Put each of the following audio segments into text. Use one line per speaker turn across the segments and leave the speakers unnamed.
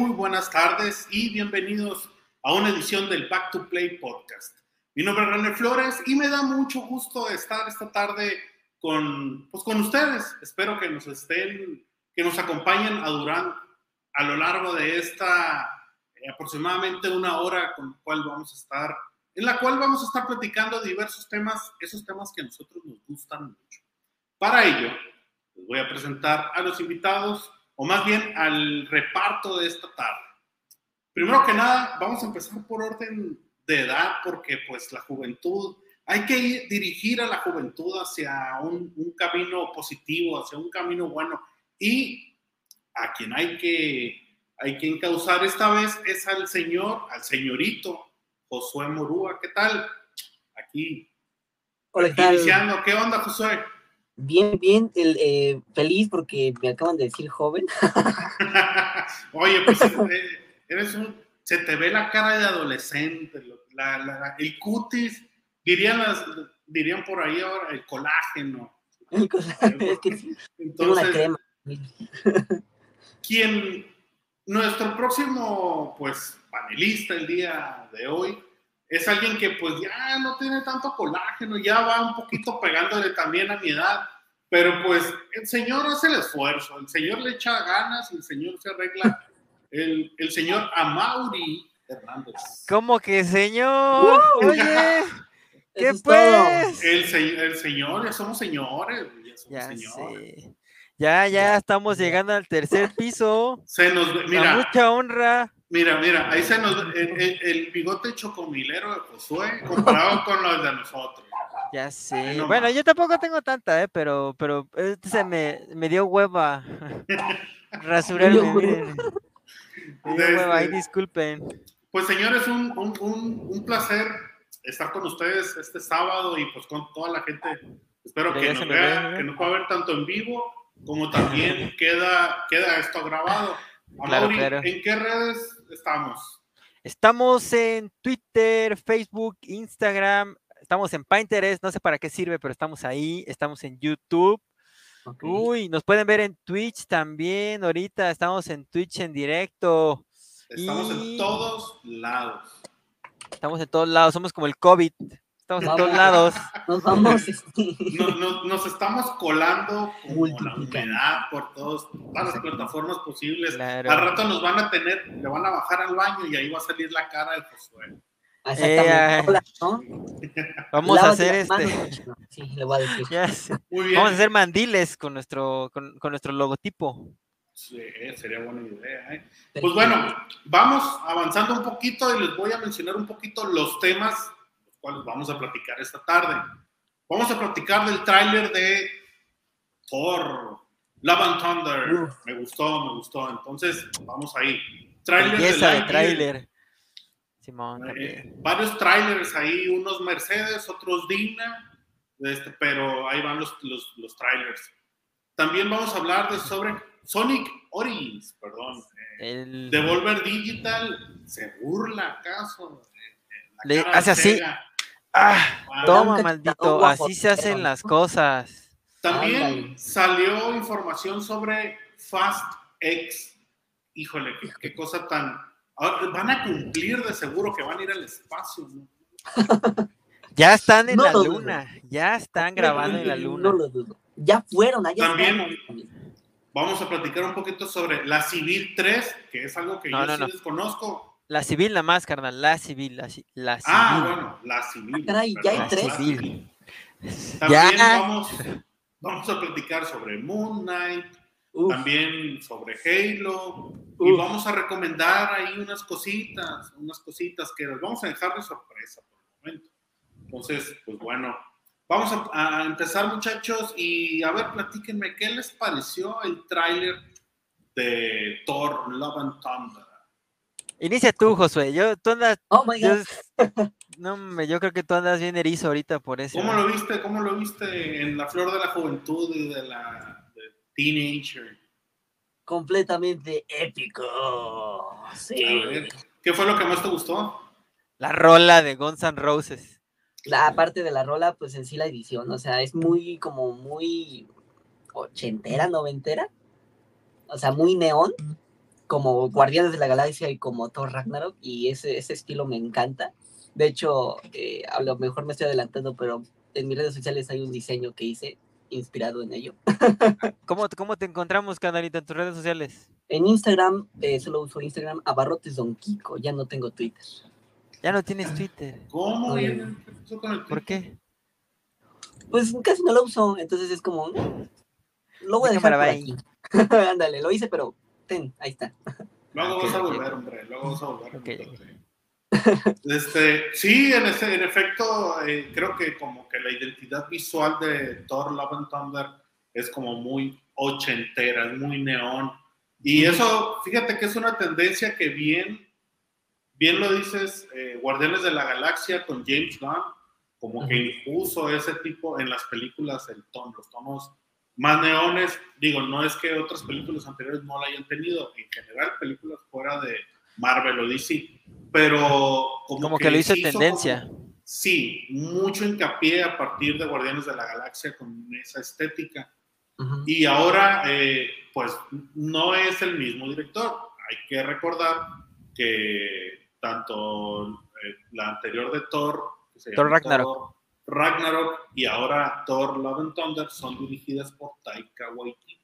Muy buenas tardes y bienvenidos a una edición del Back to Play podcast. Mi nombre es René Flores y me da mucho gusto estar esta tarde con, pues, con ustedes. Espero que nos estén, que nos acompañen a, Durán, a lo largo de esta eh, aproximadamente una hora con la cual vamos a estar, en la cual vamos a estar platicando diversos temas, esos temas que a nosotros nos gustan mucho. Para ello, les voy a presentar a los invitados o más bien al reparto de esta tarde. Primero que nada, vamos a empezar por orden de edad, porque pues la juventud, hay que dirigir a la juventud hacia un, un camino positivo, hacia un camino bueno, y a quien hay que, hay que encauzar esta vez es al señor, al señorito Josué Morúa. ¿Qué tal? Aquí,
Hola, ¿qué tal?
iniciando. ¿Qué onda, Josué?
Bien, bien, el, eh, feliz porque me acaban de decir joven.
Oye, pues eh, eres un, se te ve la cara de adolescente, la- la- el cutis, dirían, las, dirían por ahí ahora, el colágeno.
es que sí, tengo una
Entonces,
crema.
quien, nuestro próximo, pues, panelista el día de hoy, es alguien que, pues, ya no tiene tanto colágeno, ya va un poquito pegándole también a mi edad, pero, pues, el señor hace el esfuerzo, el señor le echa ganas y el señor se arregla. El, el señor Amauri Hernández.
¿Cómo que señor? Oye, ¿qué pues?
El, se- el señor, ya somos señores, ya somos
Ya
señores.
sé. Ya, ya
Ya,
estamos
ya.
llegando al tercer piso.
Se nos
A
mira,
mucha honra.
Mira, mira, ahí se nos el, el- el bigote chocomilero de Josué comparado con los de nosotros.
Ya sé.
no
Bueno,
más.
yo tampoco tengo tanta, ¿eh? Pero, pero este se me, me dio hueva. Rasurarme. Me dio hueva, ahí
Desde-
disculpen.
Pues señores, un, un, un, un placer estar con ustedes este sábado y pues con toda la gente. Espero
Pero
que nos vea, que nos pueda ver tanto en vivo como también queda, queda esto grabado.
Claro.
¿en qué redes estamos?
Estamos en Twitter, Facebook, Instagram. Estamos en Pinterest. No sé para qué sirve, pero estamos ahí. Estamos en YouTube. Uy, nos pueden ver en Twitch también. Ahorita estamos en Twitch en directo.
Estamos en todos lados.
Estamos en todos lados. Somos como el COVID. Estamos en todos
Vamos.
lados.
Nos vamos. este,
No- no- nos estamos colando como la humedad por todos, todas las plataformas posibles.
Claro.
Al rato nos van a tener, le van a bajar al baño y ahí va a salir la cara de Josué.
Hola, ¿no?
Vamos a hacer este.
Sí, le voy a decir.
Muy bien.
Vamos a hacer mandiles con nuestro, con, con nuestro logotipo.
Sí, sería buena idea. ¿eh? Pues bueno, vamos avanzando un poquito y les voy a mencionar un poquito los temas cuales vamos a platicar esta tarde. Vamos a platicar del tráiler de Thor, Love and Thunder.
Uf.
Me gustó, me gustó. Entonces, vamos ahí. Tráiler de
tráiler. Simón,
Eh, varios trailers ahí, unos Mercedes, otros Dina, este, pero ahí van los, los, los trailers. También vamos a hablar de sobre Sonic Origins, perdón. eh,
El-
Devolver Digital se burla acaso.
Le
cara de
hace así.
Sega.
Ah,
Ah,
toma, maldito. Así se hacen las cosas.
También salió información sobre Fast X. Híjole, qué, qué cosa tan. ahora van a cumplir de seguro que van a ir al espacio, ¿no?
Ya están en
No
la
dudo.
luna. Ya están grabando en la luna.
No lo dudo. Ya fueron, allá
También-
están.
Vamos a platicar un poquito sobre la Civil 3, que es algo que
No,
yo
no,
sí
no.
desconozco.
La civil nada más, carnal. La civil. La, la civil.
Ah, bueno, la Civil.
Ah, caray, ya hay tres.
la
Civil.
También
Ya.
vamos, vamos a platicar sobre Moon Knight,
Uf,
también sobre Halo, y vamos a recomendar ahí unas cositas, unas cositas que las vamos a dejar de sorpresa por el momento. Entonces, pues bueno, vamos a, a empezar muchachos y a ver, platíquenme, ¿qué les pareció el tráiler de Thor Love and Thunder?
Inicia tú, Josué. Yo, tú andas.
Oh my
Yo,
god.
no, hombre, yo creo que tú andas bien erizo ahorita por eso.
¿Cómo lo viste? ¿Cómo lo viste en la flor de la juventud y de la de teenager?
Completamente épico. Sí.
A ver, ¿qué fue lo que más te gustó?
La rola de Guns N' Roses.
La parte de la rola, pues en sí la edición, o sea, es muy como muy ochentera, noventera. O sea, muy neón. Como Guardianes de la Galaxia y como Thor Ragnarok, y ese, ese estilo me encanta. De hecho, eh, a lo mejor me estoy adelantando, pero en mis redes sociales hay un diseño que hice inspirado en ello.
¿Cómo, cómo te encontramos, canalito, en tus redes sociales?
En Instagram, eh, solo uso Instagram, Abarrotes Don Kiko, ya no tengo Twitter.
Ya no tienes Twitter.
¿Cómo?
Oye.
viene? ¿Qué pasó con el
¿Por qué?
Pues casi no lo uso, entonces es como, "Mm, lo voy a dejar por aquí. Ándale, lo hice, pero ten, ahí está.
Luego
Ok,
vas a volver, hombre. Luego vas a volver.
Ok,
Este, sí, en, ese- en efecto, eh, creo que como que la identidad visual de Thor Love and Thunder es como muy ochentera, es muy neón. Y eso, fíjate que es una tendencia que bien, bien lo dices, eh, Guardianes de la Galaxia con James Gunn, como que impuso ese tipo en las películas, el tono, los tonos más neones. Digo, no es que otras películas anteriores no la hayan tenido, en general películas fuera de Marvel o DC, pero como,
Como que lo hizo
sí
tendencia.
como- sí, mucho hincapié a partir de Guardianes de la Galaxia con esa estética. Y ahora, eh, pues, no es el mismo director. Hay que recordar que tanto eh, la anterior de Thor, que se
Thor
llama
Ragnarok.
Thor Ragnarok, y ahora Thor Love and Thunder son dirigidas por Taika Waititi.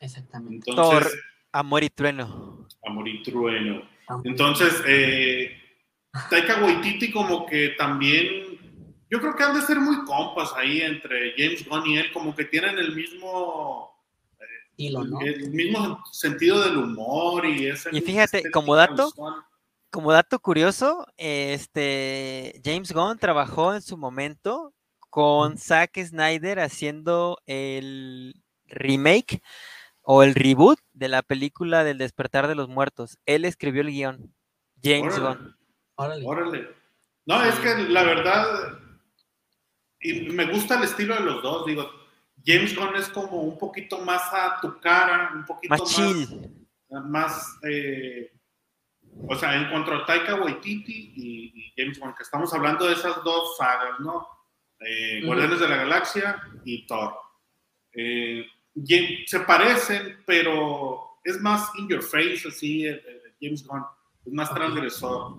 Exactamente.
Entonces,
Amor y trueno.
Amor y Trueno.
Ah,
Entonces, eh, Taika Waititi como que también, yo creo que han de ser muy compas ahí entre James Gunn y él, como que tienen el mismo, el mismo sentido del humor y ese
Y fíjate, como dato,
visual.
Como dato curioso, este James Gunn trabajó en su momento con Zack Snyder haciendo el remake o el reboot de la película del despertar de los muertos. Él escribió el guion. James
Órale.
Gunn.
Órale.
Órale. No, es que la verdad, y me gusta el estilo de los dos, digo, James Gunn es como un poquito más a tu cara, un poquito
Más
más,
chill.
más, eh, o sea, en cuanto a Taika Waititi y, y James Gunn, que estamos hablando de esas dos sagas, ¿no? Eh. Guardianes de la Galaxia y Thor. Eh, se parecen, pero es más in your face, así, el- el James Gunn, es más transgresor.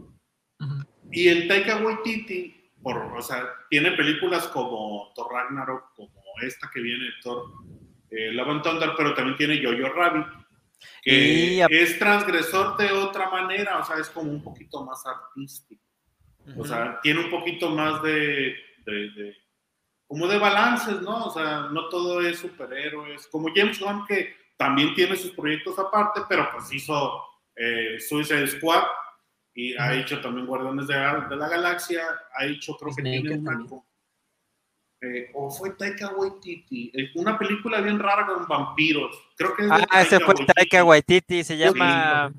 Y el Taika Waititi, por, o sea, tiene películas como Thor Ragnarok, como esta que viene, Thor eh, Love and Thunder, pero también tiene Jojo Rabbit, que
Y a-
es transgresor de otra manera, o sea, es como un poquito más artístico. O sea, tiene un poquito más de, de- de- como de balances, ¿no? O sea, no todo es superhéroes. Como James Gunn, que también tiene sus proyectos aparte, pero pues hizo eh, Suicide Squad y ha hecho también Guardianes de la, de la Galaxia, ha hecho, creo que
Peacemaker
tiene eh, o fue Taika Waititi, eh, una película bien rara con vampiros. Creo que es
Ah, ese fue
Waititi.
Taika Waititi, se
Sí.
llama...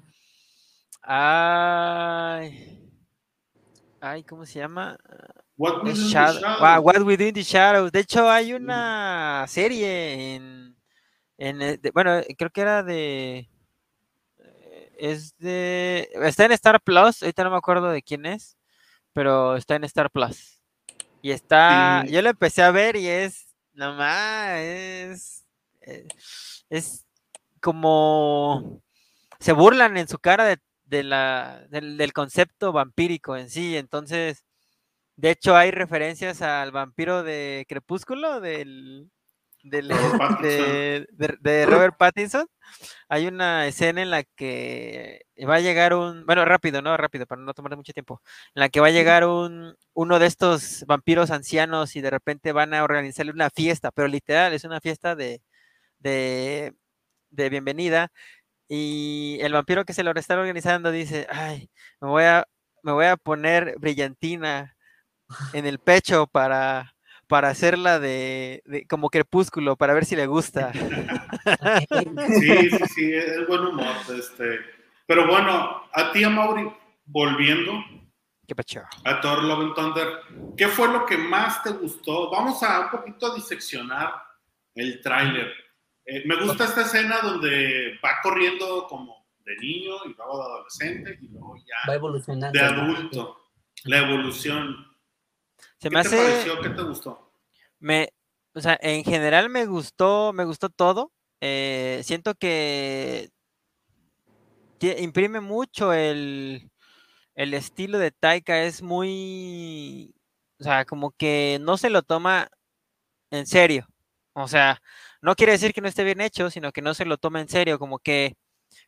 Ay... Ay, ¿cómo se llama?
What.
Wa- What Within the Shadows. De hecho, hay una serie en, en eh, de- bueno, creo que era de es de está en Star Plus, ahorita no me acuerdo de quién es, pero está en Star Plus. Y está,
Sí.
yo lo empecé a ver y es nomás es eh, es como se burlan en su cara de, de la del, del concepto vampírico en sí, entonces de hecho, hay referencias al vampiro de Crepúsculo, del, del,
Robert Pattinson.
de, de- de Robert Pattinson. Hay una escena en la que va a llegar un, bueno, rápido, ¿no? Rápido, para no tomar mucho tiempo. En la que va a llegar un, uno de estos vampiros ancianos y de repente van a organizarle una fiesta, pero literal, es una fiesta de, de, de bienvenida. Y el vampiro que se lo está organizando dice, ay, me voy a, me voy a poner brillantina en el pecho para, para hacerla de, de- como crepúsculo, para ver si le gusta.
Sí, sí, sí, es buen humor. Este. Pero bueno, a ti, Mauri, volviendo
Qué pacho.
a Thor Love and Thunder, ¿qué fue lo que más te gustó? Vamos a un poquito diseccionar el tráiler. Eh, me gusta esta escena donde va corriendo como de niño y luego de adolescente y luego
Va
ya
evolucionando.
de
¿no?
adulto. La evolución.
Se
¿Qué
me
te
hace,
pareció? ¿Qué te gustó?
me, o sea, en general me gustó, me gustó todo. Eh, siento que imprime mucho el, el estilo de Taika, es muy, o sea, como que no se lo toma en serio. O sea, no quiere decir que no esté bien hecho, sino que no se lo toma en serio, como que,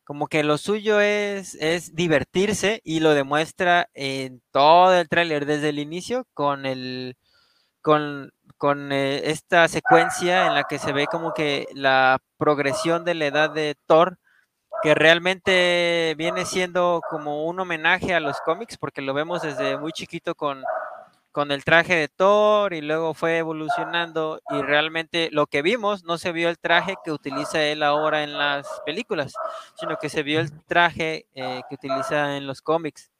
como que lo suyo es, es divertirse y lo demuestra en todo el tráiler desde el inicio con el, con, con eh, esta secuencia en la que se ve como que la progresión de la edad de Thor, que realmente viene siendo como un homenaje a los cómics, porque lo vemos desde muy chiquito con, con el traje de Thor y luego fue evolucionando y realmente lo que vimos no se vio el traje que utiliza él ahora en las películas, sino que se vio el traje eh, que utiliza en los cómics.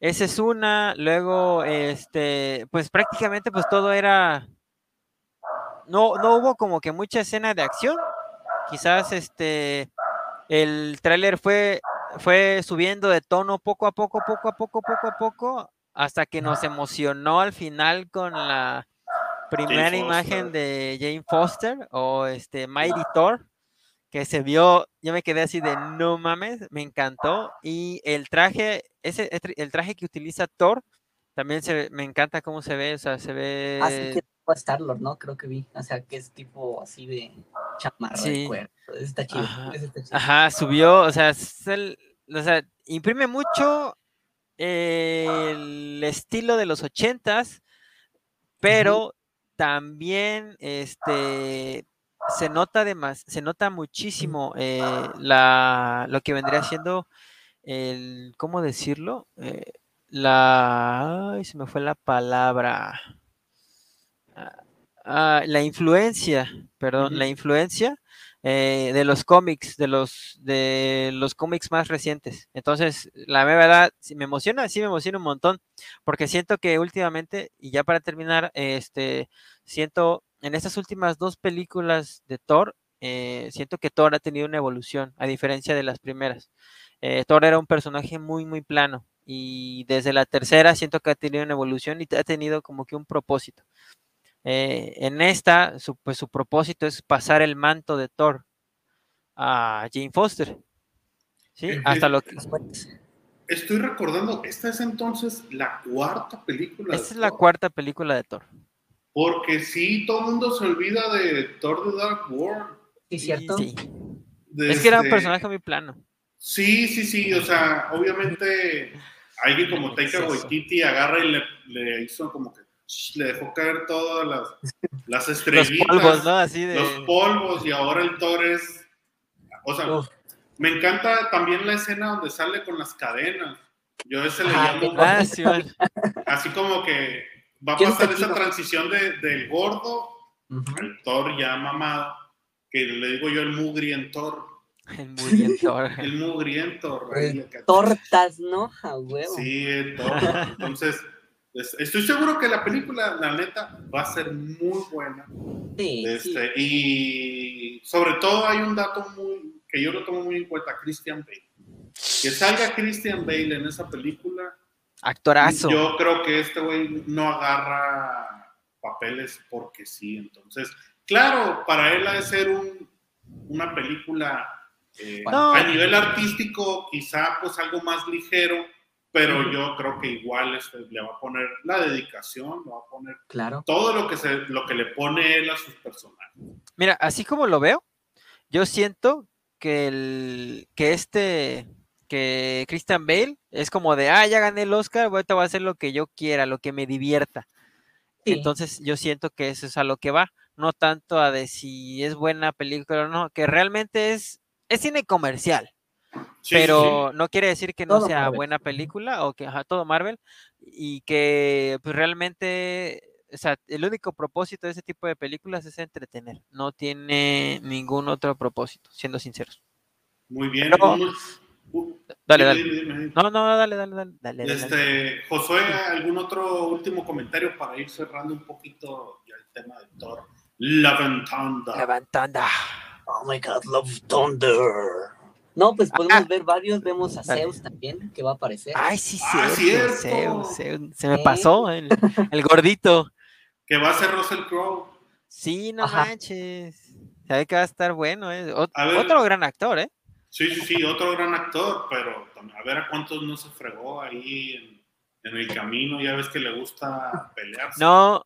Esa es una, luego, este, pues prácticamente pues todo era, no, no hubo como que mucha escena de acción, quizás este, el tráiler fue, fue subiendo de tono poco a poco, poco a poco, poco a poco, hasta que nos emocionó al final con la primera imagen de Jane Foster o este Mighty Thor, que se vio, yo me quedé así de no mames, me encantó. Y el traje, ese, el traje que utiliza Thor, también se, me encanta cómo se ve, o sea, se ve...
Así Ah, que tipo Star-Lord, ¿no? Creo que vi. O sea, que es tipo así de chamarra
Sí.
de cuero. Ese está chido.
Ajá.
está chido.
Ajá, subió, o sea, es el- o sea, imprime mucho el estilo de los ochentas, pero también este se nota además, se nota muchísimo eh, la, lo que vendría siendo el, ¿cómo decirlo? Eh, la, ay, se me fue la palabra. Ah, ah, la influencia, perdón, la influencia eh, de los cómics, de los, de los cómics más recientes. Entonces, la verdad, me emociona, sí me emociona un montón, porque siento que últimamente, y ya para terminar, este, siento en estas últimas dos películas de Thor, eh, siento que Thor ha tenido una evolución, a diferencia de las primeras. Eh, Thor era un personaje muy, muy plano, y desde la tercera siento que ha tenido una evolución y ha tenido como que un propósito. Eh, en esta, su, pues su propósito es pasar el manto de Thor a Jane Foster. ¿Sí?
Eh,
Hasta
eh,
lo que.
Estoy recordando, esta es entonces la cuarta película.
Esta
de
es la cuarta película de Thor.
Porque sí, todo el mundo se olvida de Thor The Dark World.
sí, cierto.
Sí.
de
Es que era un personaje muy plano.
Sí, sí, sí, o sea, obviamente alguien como Taika. Waititi agarra y le, le hizo como que le dejó caer todas las, las
Los
estrellitas,
polvos, ¿no? Así de.
los polvos y ahora el Thor es, o sea,
Uf.
me encanta también la escena donde sale con las cadenas. Yo ese le
Ah,
llamo
Ah, sí,
así como que va a
¿Quién
pasar esa transición de- del gordo
Ujú.
al Thor ya mamado, que le digo yo el mugrientor,
El Thor.
el mugriento, rey, acá.
Tortas, ¿no? A huevo.
Sí, el Thor. Entonces, es- estoy seguro que la película, la neta, va a ser muy buena.
Sí, sí.
Este, Y sobre todo hay un dato muy que yo lo tomo muy en cuenta, Christian Bale. Que salga Christian Bale en esa película,
Actorazo.
yo creo que este güey no agarra papeles porque sí. Entonces, claro, para él ha de ser un- una película eh,
No.
a nivel artístico, quizá pues algo más ligero, pero yo creo que igual este, le va a poner la dedicación, le va a poner
Claro.
todo lo que, se, lo que le pone él a sus personajes.
Mira, así como lo veo, yo siento que el que este que Christian Bale es como de, ah, ya gané el Oscar, ahorita voy a hacer lo que yo quiera, lo que me divierta.
Sí.
Entonces yo siento que eso es a lo que va, no tanto a de si es buena película o no, que realmente es, es cine comercial,
Sí,
pero no quiere decir que no
Todo
sea
Marvel.
buena película o que ajá, todo Marvel y que pues realmente, o sea, el único propósito de ese tipo de películas es entretener, no tiene ningún otro propósito, siendo sinceros.
Muy bien.
Pero-
uh,
Dale, dale.
dime, dime.
No, no, dale, dale, dale, dale.
Este, Josué, ¿algún otro último comentario para ir cerrando un poquito el tema de Thor? La Ventanda.
Levantando.
Oh my god, Love Thunder. No, pues podemos
Ah.
ver varios. Vemos a. Zeus también, que va a aparecer.
Ay, sí,
Ah,
cierto,
cierto.
Zeus, Zeus, se me pasó el, el gordito.
Que va a ser Russell Crowe.
Sí, no
Ajá.
manches. Sabe que va a estar bueno, ¿eh? Ot-
A ver.
Otro gran actor, ¿eh?
Sí, sí, sí, otro gran actor, pero a ver a cuántos no se fregó ahí en, en el camino. Ya ves que le gusta pelearse.
No.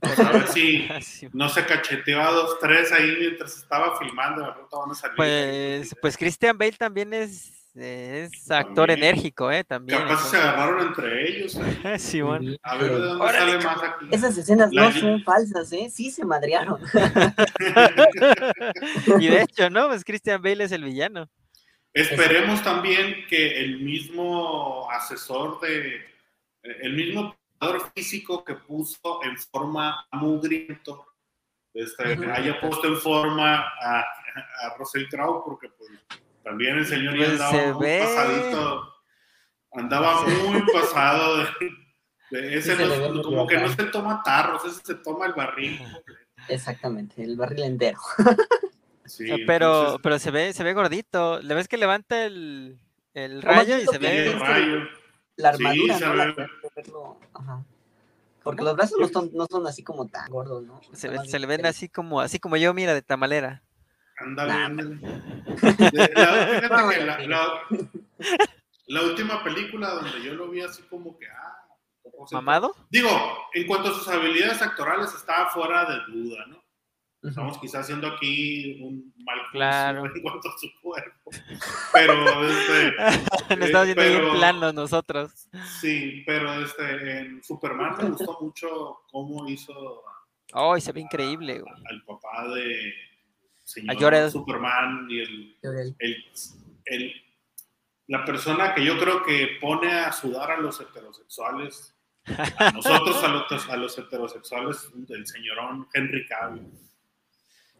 Pues a ver si no se cacheteó a dos, tres ahí mientras estaba filmando. De pronto van a salir.
Pues, pues Christian Bale también es, es actor
También.
enérgico, ¿eh? También.
Capaz se agarraron entre ellos. ¿eh?
entonces-.
Sí,
A ver de dónde
Órale,
sale más aquí.
Esas escenas
La-
no son falsas, ¿eh? Sí se madrearon.
Y de hecho, ¿no? Pues Christian Bale es el villano.
Esperemos también que el mismo asesor de, el mismo preparador físico que puso en forma a mugriento, este, haya puesto en forma a, a Russell Crowe, porque pues, también el señor ya
Pues
andaba
se
muy
ve.
pasadito, andaba muy pasado de, de ese
Sí
no- como que no se toma tarros, ese se toma el barril.
Exactamente, el barril entero.
Sí,
Ah, pero,
entonces,
pero se ve, se ve gordito. ¿Le ves que levanta el, rayo y se ve?
el rayo.
La armadura, ¿no? La-
ve.
de verlo, ajá. Porque los brazos no son, no son así como tan gordos, ¿no?
Se, le ven así como, así como yo, mira, de tamalera.
Ándale, ándale. La- última película donde yo lo vi así como que, ah, o sea,
¿Mamado?
Digo, en cuanto a sus habilidades actorales, estaba fuera de duda, ¿no? Estamos quizás haciendo aquí un mal
Claro.
en cuanto a su cuerpo. Pero, este,
Nos estamos bien
pero-
planos nosotros.
sí, pero este, en Superman me gustó mucho cómo hizo
Ay, se ve increíble, güey.
al papá de señor
Jor-El.
Superman y el el, el- la persona que yo creo que pone a sudar a los heterosexuales, a nosotros a los, a los heterosexuales, el señorón Henry Cavill.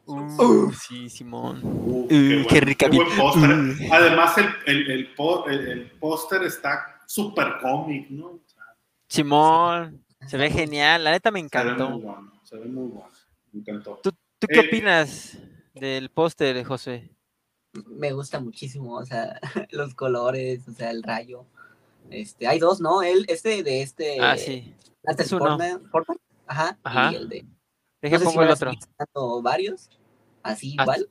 Uh, sí, Simón.
Uh,
Uh,
qué buen-
Henry
qué buen
Cavill.
póster.
Uh.
Además, el, el, el, po- el- el póster está súper cómic, ¿no? O sea,
Simón. Se ve genial. La neta me
se ve muy
encantó.
bueno, se ve muy bueno. Me encantó.
¿Tú, tú qué
Eh,
opinas del póster, José?
Me gusta muchísimo, o sea, los colores, o sea, el rayo. Este, hay dos, ¿no? El, este de este.
Ah, sí.
Natalie
es uno.
Portman- Portman, Ajá.
Ajá.
Y el de.
Deja
no sé si
pongo el otro.
varios. Así
Hasta-
igual.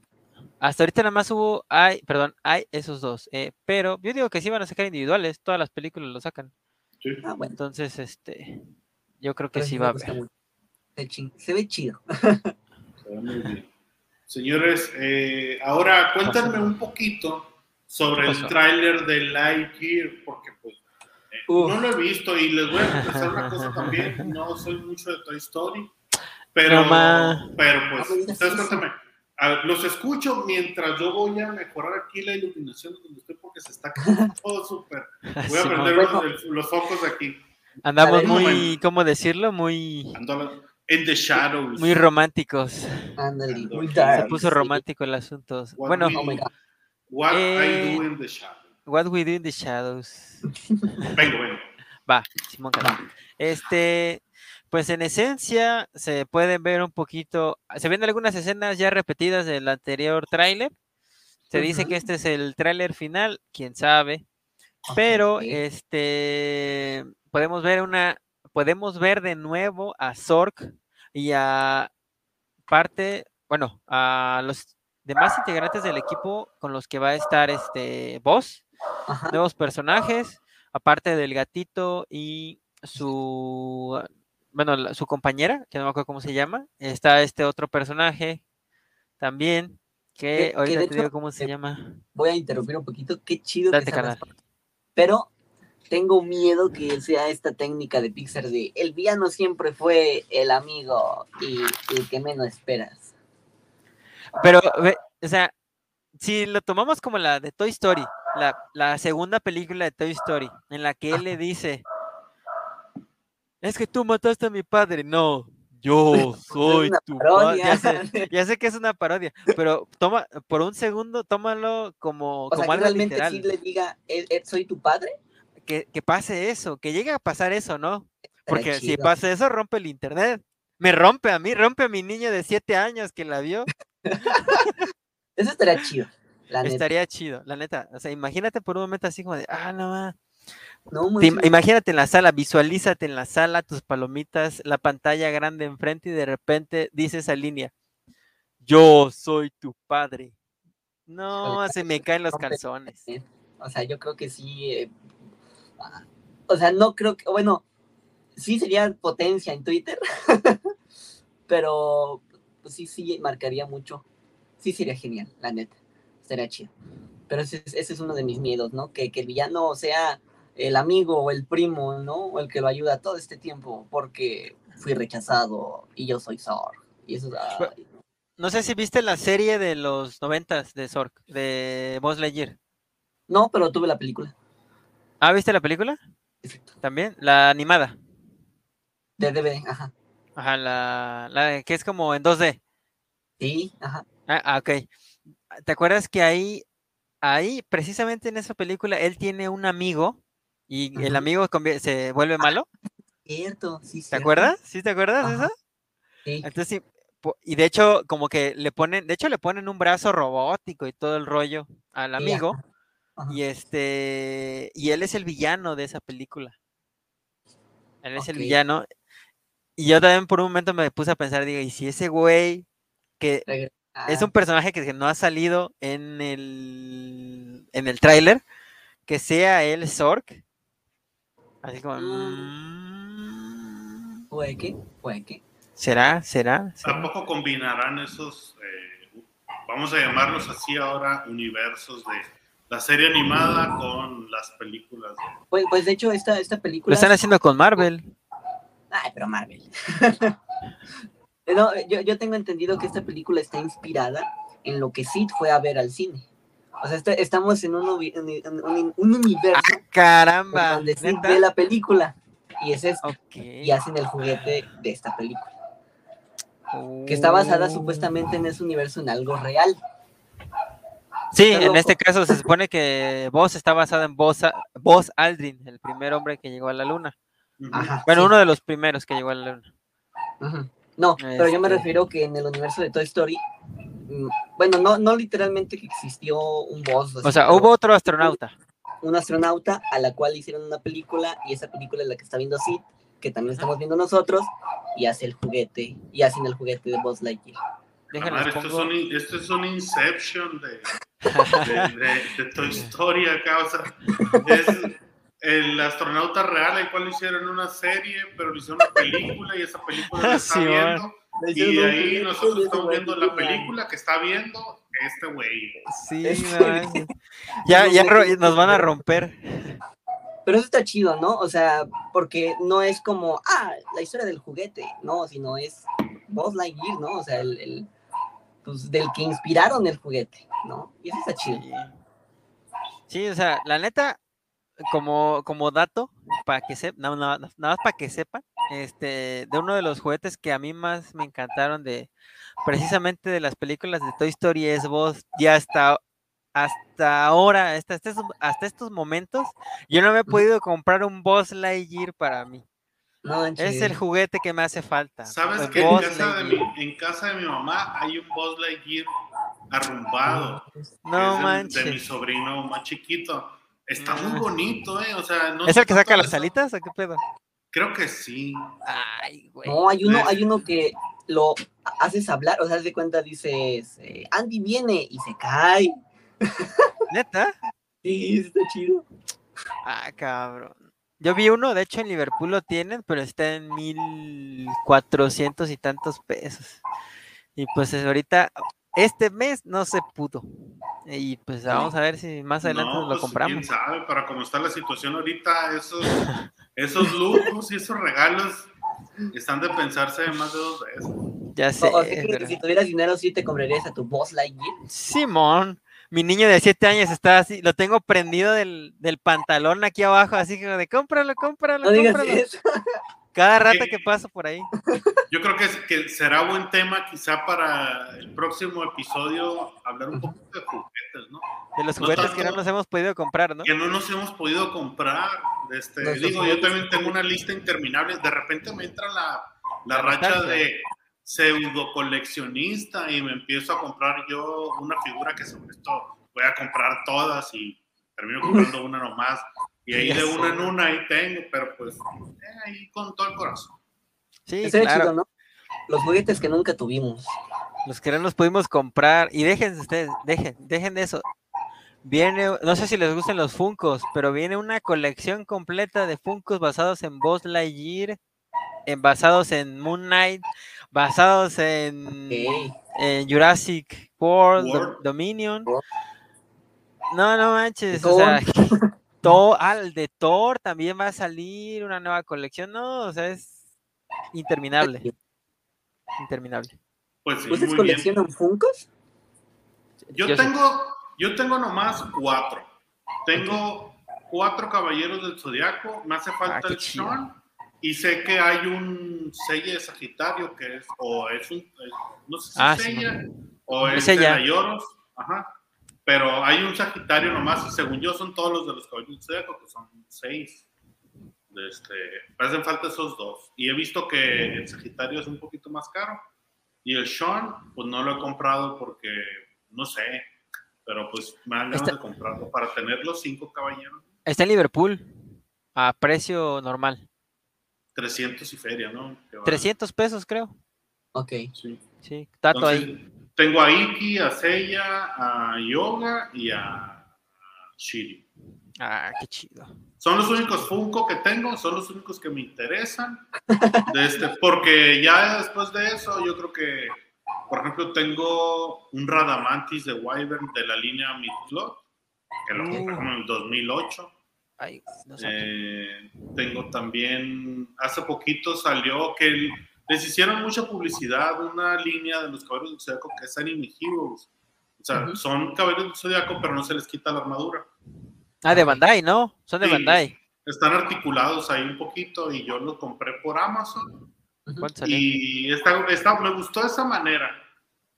Hasta ahorita nada más hubo, hay, perdón, hay esos dos. eh, pero yo digo que sí van a sacar individuales. Todas las películas lo sacan.
Sí.
Ah, bueno.
Entonces, este, yo creo que
pero
sí va a haber.
Se, ve chido.
Se ve muy bien. Señores, eh, ahora cuéntenme un poquito sobre
¿Qué
el tráiler de Lightyear, porque pues eh, no lo he visto y les voy a confesar una cosa también, no soy mucho de Toy Story, pero,
No, ma.
pero pues, ustedes
eso.
cuéntame, los escucho mientras yo voy a mejorar aquí la iluminación donde estoy porque se está quedando todo súper. Voy a
Simón.
prender
Bueno.
los, los focos de aquí.
Andamos
ver,
muy,
momento.
¿cómo decirlo? Muy,
in the shadows.
muy románticos.
Muy dark.
Se puso
sí.
romántico el asunto.
What
Bueno,
we-
Oh my God.
What
Eh,
I do in the shadows.
What We Do in the Shadows.
Vengo, vengo.
Va, Simón Cano. Este, pues en esencia se pueden ver un poquito, se ven algunas escenas ya repetidas del anterior tráiler. Se dice que este es el tráiler final, quién sabe, pero este podemos ver una podemos ver de nuevo a Zork y a parte, bueno, a los demás integrantes del equipo con los que va a estar este Boss
Ajá.
nuevos personajes, aparte del gatito y su, bueno, la- su compañera, que no me acuerdo cómo se llama, está este otro personaje también, que
Que-
ahorita te digo
hecho,
cómo se
eh,
llama.
Voy a interrumpir un poquito. Qué chido
Date,
que
canal.
Pero tengo miedo que sea esta técnica de Pixar de el villano siempre fue el amigo y el que menos esperas.
Pero, ve, o sea, si lo tomamos como la de Toy Story, la, la segunda película de Toy Story, en la que él le dice, es que tú mataste a mi padre, no, yo soy tu padre. Ya sé, ya sé que es una parodia, pero toma, por un segundo, tómalo como,
O sea,
como
que
algo
realmente
literal.
sí le diga, "Eh, eh, soy tu padre.
Que, que pase eso, que llegue a pasar eso, ¿no? Porque si pasa eso, rompe el internet. Me rompe a mí, rompe a mi niño de siete años que la vio.
Eso estaría chido. La neta.
Estaría chido, la neta. O sea, imagínate por un momento así como de, ah, no ma.
No,
imagínate en la sala, visualízate en la sala, tus palomitas, la pantalla grande enfrente y de repente dice esa línea. Yo soy tu padre. No, se me caen los calzones.
O sea, yo creo que sí. eh, ah, o sea, no creo que. Bueno, sí sería potencia en Twitter. pero pues sí, sí, marcaría mucho. Sí sería genial, la neta. Estaría chido. Pero ese, es- ese es uno de mis miedos, ¿no? Que, que el villano sea el amigo o el primo, ¿no? O el que lo ayuda todo este tiempo porque fui rechazado y yo soy Zorg. Y eso es... ay, no.
No sé si viste la serie de los noventas de Zork, de Buzz Lightyear.
No, pero tuve la película.
¿Ah, viste la película?
Exacto.
También, la animada.
De DVD, ajá.
Ajá, la, la que es como en 2D.
Sí, ajá.
Ah, ah, ok. ¿Te acuerdas que ahí, ahí, precisamente en esa película, él tiene un amigo y el amigo se vuelve malo?
Cierto, sí,
¿Te
cierto.
acuerdas? ¿Sí te acuerdas de eso?
Sí.
Entonces y de hecho, como que le ponen, de hecho le ponen un brazo robótico y todo el rollo al amigo,
ajá, ajá.
y este, y él es el villano de esa película. Él es el villano. Y yo también por un momento me puse a pensar, digo, ¿y si ese güey que es
Ah,
un personaje que no ha salido en el en el tráiler, que sea él Zork? Así como, mm,
Puede que, puede que.
¿será? ¿Será? ¿Será?
Tampoco combinarán esos, eh, vamos a llamarlos así ahora, universos de la serie animada con las películas. de-
Pues, pues de hecho, esta, esta
Lo
película.
están haciendo con Marvel.
Ay, pero Marvel. no, yo, yo tengo entendido que esta película está inspirada en lo que Sid fue a ver al cine. O sea, este- estamos en un, ubi- en- en un- un universo
¡Ah, caramba!
donde
¿neta?
ve la película. Y es esto. Y hacen el juguete de esta película. Que está basada
Oh.
supuestamente en ese universo en algo real.
Sí, en este caso se supone que Buzz está basado en Buzz Aldrin, el primer hombre que llegó a la luna.
Ajá.
Bueno,
sí.
uno de los primeros que llegó a la luna.
No, pero yo me
Este-
refiero que en el universo de Toy Story, bueno, no, no literalmente que existió un boss.
O sea, hubo otro astronauta.
un astronauta a la cual hicieron una película y esa película es la que está viendo Sid, que también estamos viendo nosotros, y hace el juguete, y hacen el juguete de Buzz Lightyear.
Ah, madre, esto, es un, esto es un Inception de, de, de- de Toy Story acá. O sea, es el astronauta real, al cual lo hicieron una serie, pero lo hicieron una película y esa película la está
Sí, man.
Y ahí nosotros estamos viendo la película que está viendo este güey.
Sí,
Este-
ya, ya nos van a romper.
Pero eso está chido, ¿no? O sea, porque no es como, ah, la historia del juguete, no, sino es Buzz Lightyear, ¿no? O sea, el, el- pues, del que inspiraron el juguete, ¿no? Y eso está chido.
Sí, o sea, la neta, como, como dato, para que sepan, nada más para que sepan, este, de uno de los juguetes que a mí más me encantaron de precisamente de las películas de Toy Story es Buzz, ya hasta, hasta ahora, hasta, estos, hasta estos momentos, yo no me he podido comprar un Buzz Lightyear para mí.
No,
Es el juguete que me hace falta.
¿Sabes que en casa, de mi, en casa de mi mamá hay un Buzz Lightyear arrumbado?
No manches.
De mi sobrino más chiquito. Está muy bonito, ¿eh? O sea, no
¿Es el que saca las alitas o qué pedo?
Creo que sí.
Ay, güey.
No, hay uno,
Es-
hay uno que lo haces hablar, o sea, de cuenta, dices, eh, Andy viene y se cae.
¿Neta?
Sí, está chido.
Ah, cabrón. Yo vi uno, de hecho en Liverpool lo tienen, pero está en mil cuatrocientos y tantos pesos. Y pues es ahorita, este mes no se pudo. Y pues vamos a ver si más adelante
No,
nos lo
pues,
compramos.
quién sabe, para cómo está la situación ahorita, esos, esos lujos y esos regalos están de pensarse más de dos veces.
Ya sé.
O, o sea, que
pero-
si tuvieras dinero, sí te comprarías a tu Boss Lightyear.
Simón, mi niño de siete años está así, lo tengo prendido del, del pantalón aquí abajo, así que de cómpralo, cómpralo,
No digas
cómpralo.
eso.
Cada rato
Sí.
que paso por ahí.
Yo creo que, que será buen tema quizá para el próximo episodio hablar un poco de juguetes, ¿no?
De los
No
juguetes que no nos hemos podido comprar, ¿no?
Que no nos hemos podido comprar. Este,
Nuestros
digo, yo también tengo una lista interminable. De repente me entra la, la
La
racha
nostalgia.
de pseudo coleccionista y me empiezo a comprar yo una figura que sobre esto voy a comprar todas y termino comprando una nomás. Y ahí de una en una ahí tengo, pero pues eh, ahí con todo el corazón.
Sí, claro.
chido, ¿no? Los juguetes que nunca tuvimos.
Los que no los pudimos comprar. Y dejen ustedes, dejen, dejen de eso. Viene, no sé si les gustan los Funcos, pero viene una colección completa de Funcos basados en Buzz Lightyear, en, basados en Moon Knight, basados en,
Ok.
en Jurassic World, Do-
World.
Dominion.
World.
No, no manches.
De
O sea, Thor, ah, el de Thor también va a salir una nueva colección. No, o sea, es interminable. Interminable.
Pues sí,
¿Ustedes
muy bien.
coleccionan Funkos?
Yo,
Yo sí.
tengo, yo tengo nomás cuatro. Tengo cuatro caballeros del zodiaco. Me hace falta
Ah, qué
el
chido.
Sean. Y sé que hay un sello de Sagitario que es, o es un, es- no sé si
Ah,
es
sí,
o
Es
es de
Sella.
Nayoros. Ajá. Pero hay un Sagitario nomás, y según yo son todos los de los caballeros del zodiaco, que son seis. Este, me hacen falta esos dos. Y he visto que el Sagitario es un poquito más caro. Y el Sean, pues no lo he comprado porque, no sé, pero pues me han ganas
Está-
de comprarlo para tener los cinco caballeros.
Está en Liverpool a precio normal.
300 y feria, ¿no? Vale.
300 pesos, creo.
Ok.
Sí.
Sí, tato ahí.
Tengo a Iki, a Seiya, a Yoga y a Shiri.
Ah, qué chido.
Son los únicos Funko que tengo, son los únicos que me interesan. De este, porque ya después de eso, yo creo que, por ejemplo, tengo un Radamantis de Wyvern de la línea Midcloth, que lo compré
Uh.
como en el 2008.
Ay, no sé.
Eh, tengo también, hace poquito salió que el- les hicieron mucha publicidad una línea de los caballeros del Zodiaco que es Anime Heroes. O sea, son caballeros del Zodiaco, pero no se les quita la armadura.
Ah, de Bandai, ¿no? Son de
Sí.
Bandai.
Están articulados ahí un poquito y yo los compré por Amazon.
Ujú.
¿Cuánto salió?
Y esta, esta- me gustó esa manera.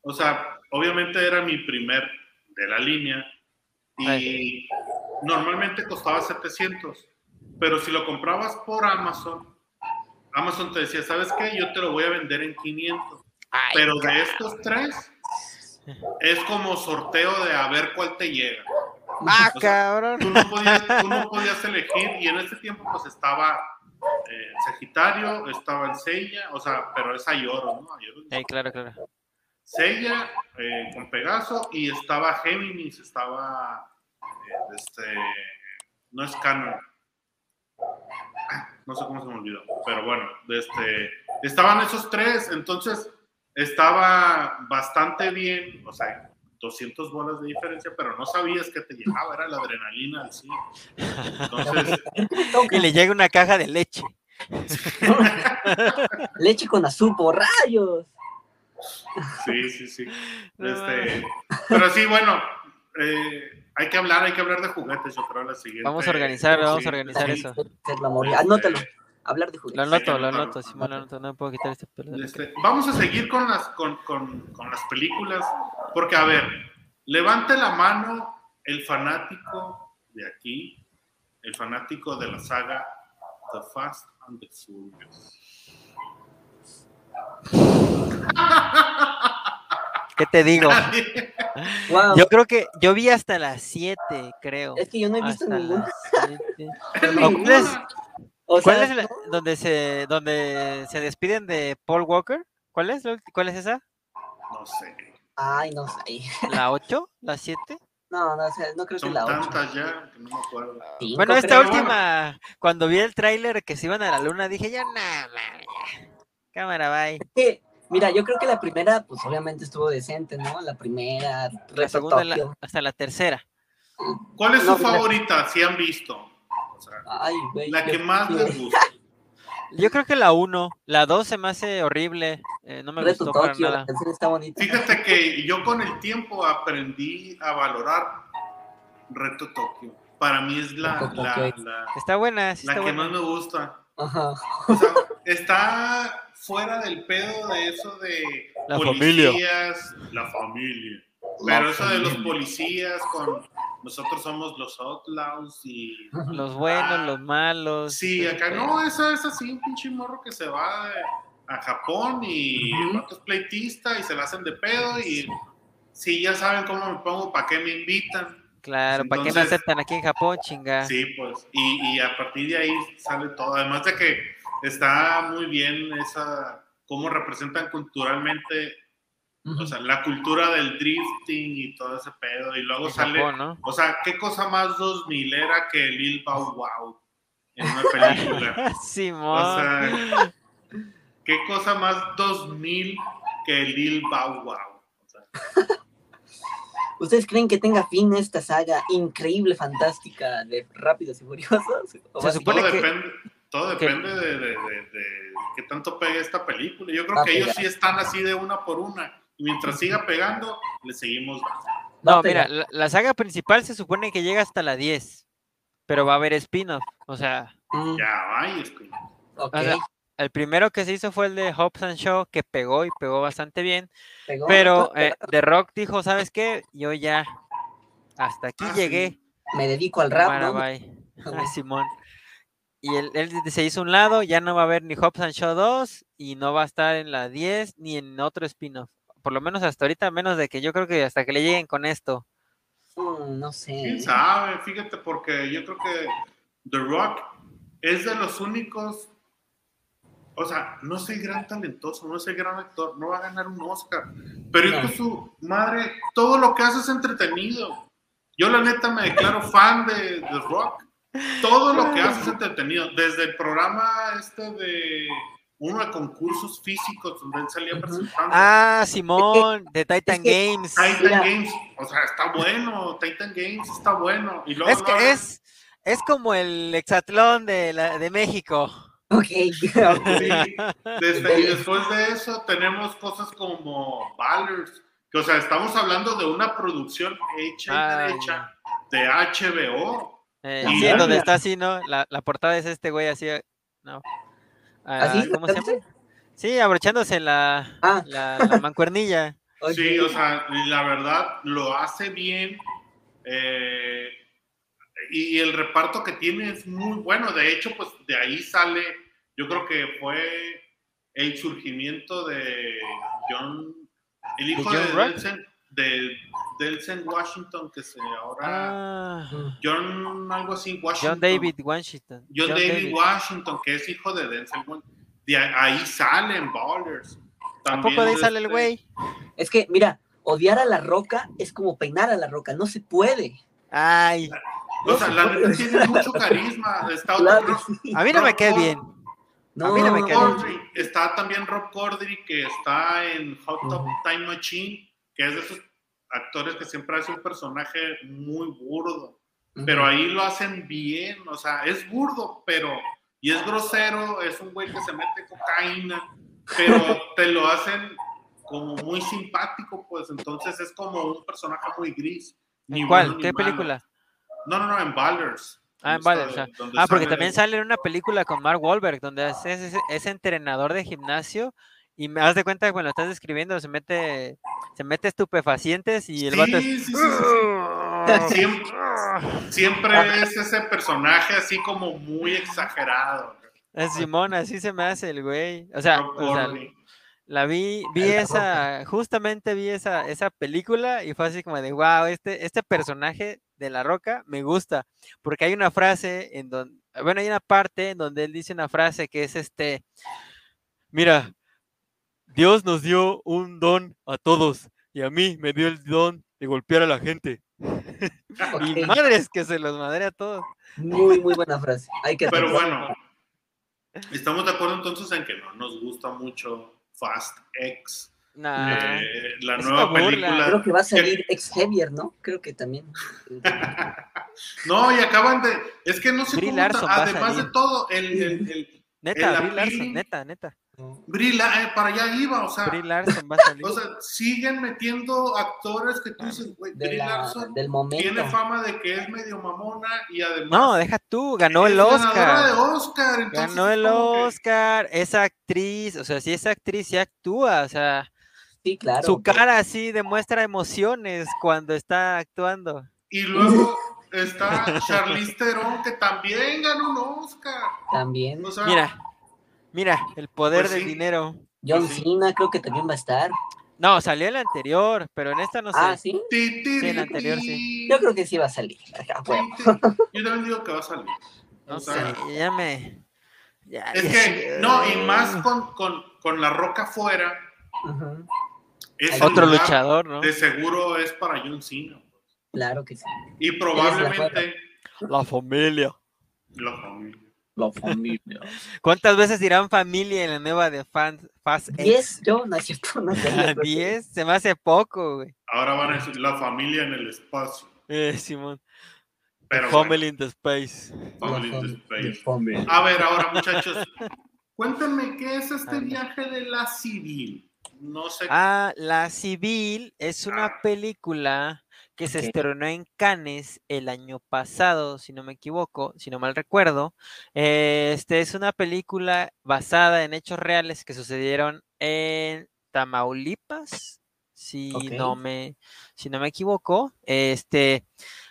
O sea, obviamente era mi primer de la línea y normalmente costaba 700. Pero si lo comprabas por Amazon, Amazon te decía, ¿sabes qué? Yo te lo voy a vender en 500.
Ay,
Pero de estos tres, es como sorteo de a ver cuál te llega.
Ah,
o sea,
cabrón.
Tú no podías, tú no podías elegir y en este tiempo pues estaba eh, Sagitario, estaba el Seiya, o sea, pero es Ayoro, ¿no? Ayoro.
Eh, claro, claro.
Seiya eh, con Pegaso y estaba Géminis, estaba eh, este, no es canon. No sé cómo se me olvidó, pero bueno, este, estaban esos tres, entonces estaba bastante bien, o sea, 200 bolas de diferencia, pero no sabías que te llegaba, era la adrenalina al sí. Entonces,
Y le llega una caja de leche.
Leche con azúcar, rayos.
sí, sí, sí. Este, pero sí, bueno, eh, hay que hablar, hay que hablar de juguetes, yo creo, la siguiente.
Vamos a organizar, vamos a organizar
sí.
eso.
Anótalo. Hablar de
Lo
juguetes.
anoto, lo anoto, sí, me lo anoto, no me puedo quitar este pelo.
Este, vamos a seguir con las, con, con- con las películas, porque a ver, levante la mano el fanático de aquí, el fanático de la saga The Fast and the Furious.
¿Qué te digo?
Wow.
Yo creo que yo vi hasta las 7, creo.
Es que yo no he visto
¿O ¿Cuál es,
O
cuál
sea,
es la- donde se donde se despiden de Paul Walker? ¿Cuál es? la ¿Cuál es esa?
No sé,
Ay, no sé.
¿La 8? ¿La 7?
No, no sé, no creo que
son
la ocho.
tantas ya que no me acuerdo.
Cinco,
Bueno, esta
creo.
última, cuando vi el tráiler que se iban a la luna, dije, ya nada, ya. Cámara, bye.
Que, mira, yo creo que la primera, pues obviamente estuvo decente, ¿no? La primera,
La segunda la- hasta la tercera.
¿Cuál es
No,
su
mira.
favorita? Si han visto. O sea,
Ay, güey.
la que más les gusta.
Yo creo que la 1, la 2 se me hace horrible, eh, no me
Reto
gustó para
Tokio, la
nada.
está bonita.
Fíjate que yo con el tiempo aprendí a valorar Reto Tokio. Para mí es la,
Está buena, sí
la
está
que
buena.
más me gusta.
Ajá.
O sea, está fuera del pedo de eso de
La familia.
policías, la familia. Pero
La
eso de los
familia.
policías con nosotros somos los outlaws y
Los buenos, los malos.
Sí, acá
pedo.
no, eso es así, un pinche morro que se va a Japón y el vato es pleitista y se la hacen de pedo y sí, ya saben cómo me pongo, para qué me invitan.
Claro, ¿para qué no aceptan aquí en Japón, chinga?
Sí, pues, y, y a partir de ahí sale todo. Además de que está muy bien esa, cómo representan culturalmente O sea, la cultura del drifting y todo ese pedo. Y luego
En
sale.
Japón, ¿no?
O sea, ¿qué cosa más 2000 era que Lil Bow Wow en una película?
Simón.
O sea, ¿qué cosa más 2000 que Lil Bow Wow? O sea,
¿Ustedes creen que tenga fin esta saga increíble, fantástica de Rápidos y Furiosos? ¿O
Se supone que-
depende, todo
que-
depende de, de, de- de qué tanto pegue esta película. Yo creo que ellos sí están así de una por una. Y mientras siga pegando, le seguimos
No, mira, la, la saga principal se supone que llega hasta la 10, pero va a haber spin-off. O sea,
Mm,
Ya,
o sea, el primero que se hizo fue el de Hobbs and Shaw, que pegó y pegó bastante bien.
pegó,
Pero eh, The Rock dijo, ¿sabes qué? Yo ya hasta aquí
Ah, sí.
llegué.
me dedico al rap,
Cámara,
¿no?
bye. Ay, Simón. Y él, él se hizo un lado, ya no va a haber ni Hobbs and Shaw 2 y no va a estar en la 10 ni en otro spin-off. Por lo menos hasta ahorita, menos de que yo creo que hasta que le lleguen con esto.
Mm, no sé.
¿Quién sabe? Fíjate, porque yo creo que The Rock es de los únicos. O sea, no es el gran talentoso, no es el gran actor, no va a ganar un Oscar. Pero hijo
No.
su madre, todo lo que hace es entretenido. Yo, la neta, me declaro fan de The Rock. Todo lo que hace es entretenido. Desde el programa este de uno de concursos físicos donde él salía presentando.
Ah, Simón, de Titan Games.
Titan
Mira.
Games, o sea, está bueno, Titan Games está bueno. Y luego
Es
luego-
que es, es como el hexatlón de, la, de México.
Ok,
Sí, desde- y después de eso tenemos cosas como Ballers, que o sea, estamos hablando de una producción hecha y derecha de HBO.
Eh, sí, donde está así, ¿no? La, la portada es este güey así. No. Ah,
¿Así?
¿Cómo se llama? Sí, abrochándose la,
Ah.
la, la mancuernilla.
Sí, o sea, la verdad lo hace bien. eh, y el reparto que tiene es muy bueno. De hecho, pues de ahí sale, yo creo que fue el surgimiento de John, el hijo
John
de,
Rock?
Delsen, de Delsen Washington, que se ahora
Ah.
John algo así, Washington.
John David Washington.
John, David, Washington, que es hijo de Denzel Washington. De ahí, salen Ballers.
¿A poco de ahí sale el
este,
güey?
Es que, mira, odiar a la roca es como peinar a la roca, no se puede.
Ay,
O sea, la neta tiene mucho carisma. Está
Claro,
a mí no me queda bien.
No,
mí no me queda bien.
Está también Rob Corddry, que está en Hot Top. Time Machine, que es de esos actores que siempre hace un personaje muy burdo. Pero ahí lo hacen bien, o sea, es burdo, pero. Y es grosero, es un güey que se mete cocaína, pero te lo hacen como muy simpático, pues entonces es como un personaje muy gris. ni
¿En cuál?
bueno ni
¿Qué
malo.
película?
No, no, no, en Ballers.
Ah, en Ballers,
está-
ah.
donde
Ah, porque
sale-
también sale en una película con Mark Wahlberg, donde es, es, es entrenador de gimnasio y me das de cuenta que cuando lo estás describiendo se mete, se mete estupefacientes y el vato es...
Sí, sí, sí, sí, sí. Siempre, siempre es ese personaje así como muy exagerado.
Es Simón, así se me hace el güey. O sea, o la vi, vi
El
esa, justamente vi esa, esa película y fue así como de, wow, este, este personaje de La Roca me gusta, porque hay una frase en donde, bueno, hay una parte en donde él dice una frase que es este, mira, Dios nos dio un don a todos y a mí me dio el don de golpear a la gente. Y
Ok,
madres que se los madre a todos.
Muy, muy buena frase. Hay que
Pero bueno, estamos de acuerdo entonces en que no nos gusta mucho Fast X,
Nah.
eh, la
es
nueva película.
Creo que va a salir ex Heavier, ¿no? Creo que también.
No, y acaban de. Es que no
a
además de todo, el. el, el
Neta,
el
Larson, neta, neta.
Eh, para allá iba, o sea.
Brie Larson va a salir.
O sea, siguen metiendo actores que tú dices, güey,
De
Brie
la-
Larson
del momento.
tiene fama de que es medio mamona y además.
No, deja tú, ganó el
ganadora de
Oscar.
Oscar. entonces
Ganó el
como que-
Oscar, es actriz, o sea, si es actriz, sí actúa, o sea,
Sí, claro.
su cara sí demuestra emociones cuando está actuando.
Y luego está Charlize Theron, que también ganó un Oscar.
También.
O sea,
Mira, mira, el poder
Pues
del
sí.
dinero.
John
sí.
Cena creo que también va a estar.
No, salió el anterior, pero en esta no sé.
Ah, sí.
Sí, el
ri,
anterior,
ti,
Yo creo que sí va a salir.
Ti. Yo también digo que va a salir.
No sé, ya me... ya-
Es
ya
que,
sí,
no, y más
ah.
con, con, con la roca afuera,
Ujú.
ese
Otro luchador, ¿no?
De seguro es para John Cena. pues.
Claro que sí.
Y probablemente
La familia.
la familia.
La familia.
¿Cuántas veces dirán familia en la nueva de Fans, Fast X?
Diez, yo, no es cierto, no sé.
Ah, 10, se me hace poco, güey.
Ahora van a decir la familia en el espacio.
Eh, Simón.
Pero
Family in the space.
family in the space.
Familia.
A ver, ahora muchachos, cuéntenme qué es este
Anda.
viaje de la civil. No sé.
Ah, La Civil es una película que se estrenó en Cannes el año pasado, si no me equivoco, si no mal recuerdo. Eh, Este es una película basada en hechos reales que sucedieron en Tamaulipas, si no me, si no me equivoco. Este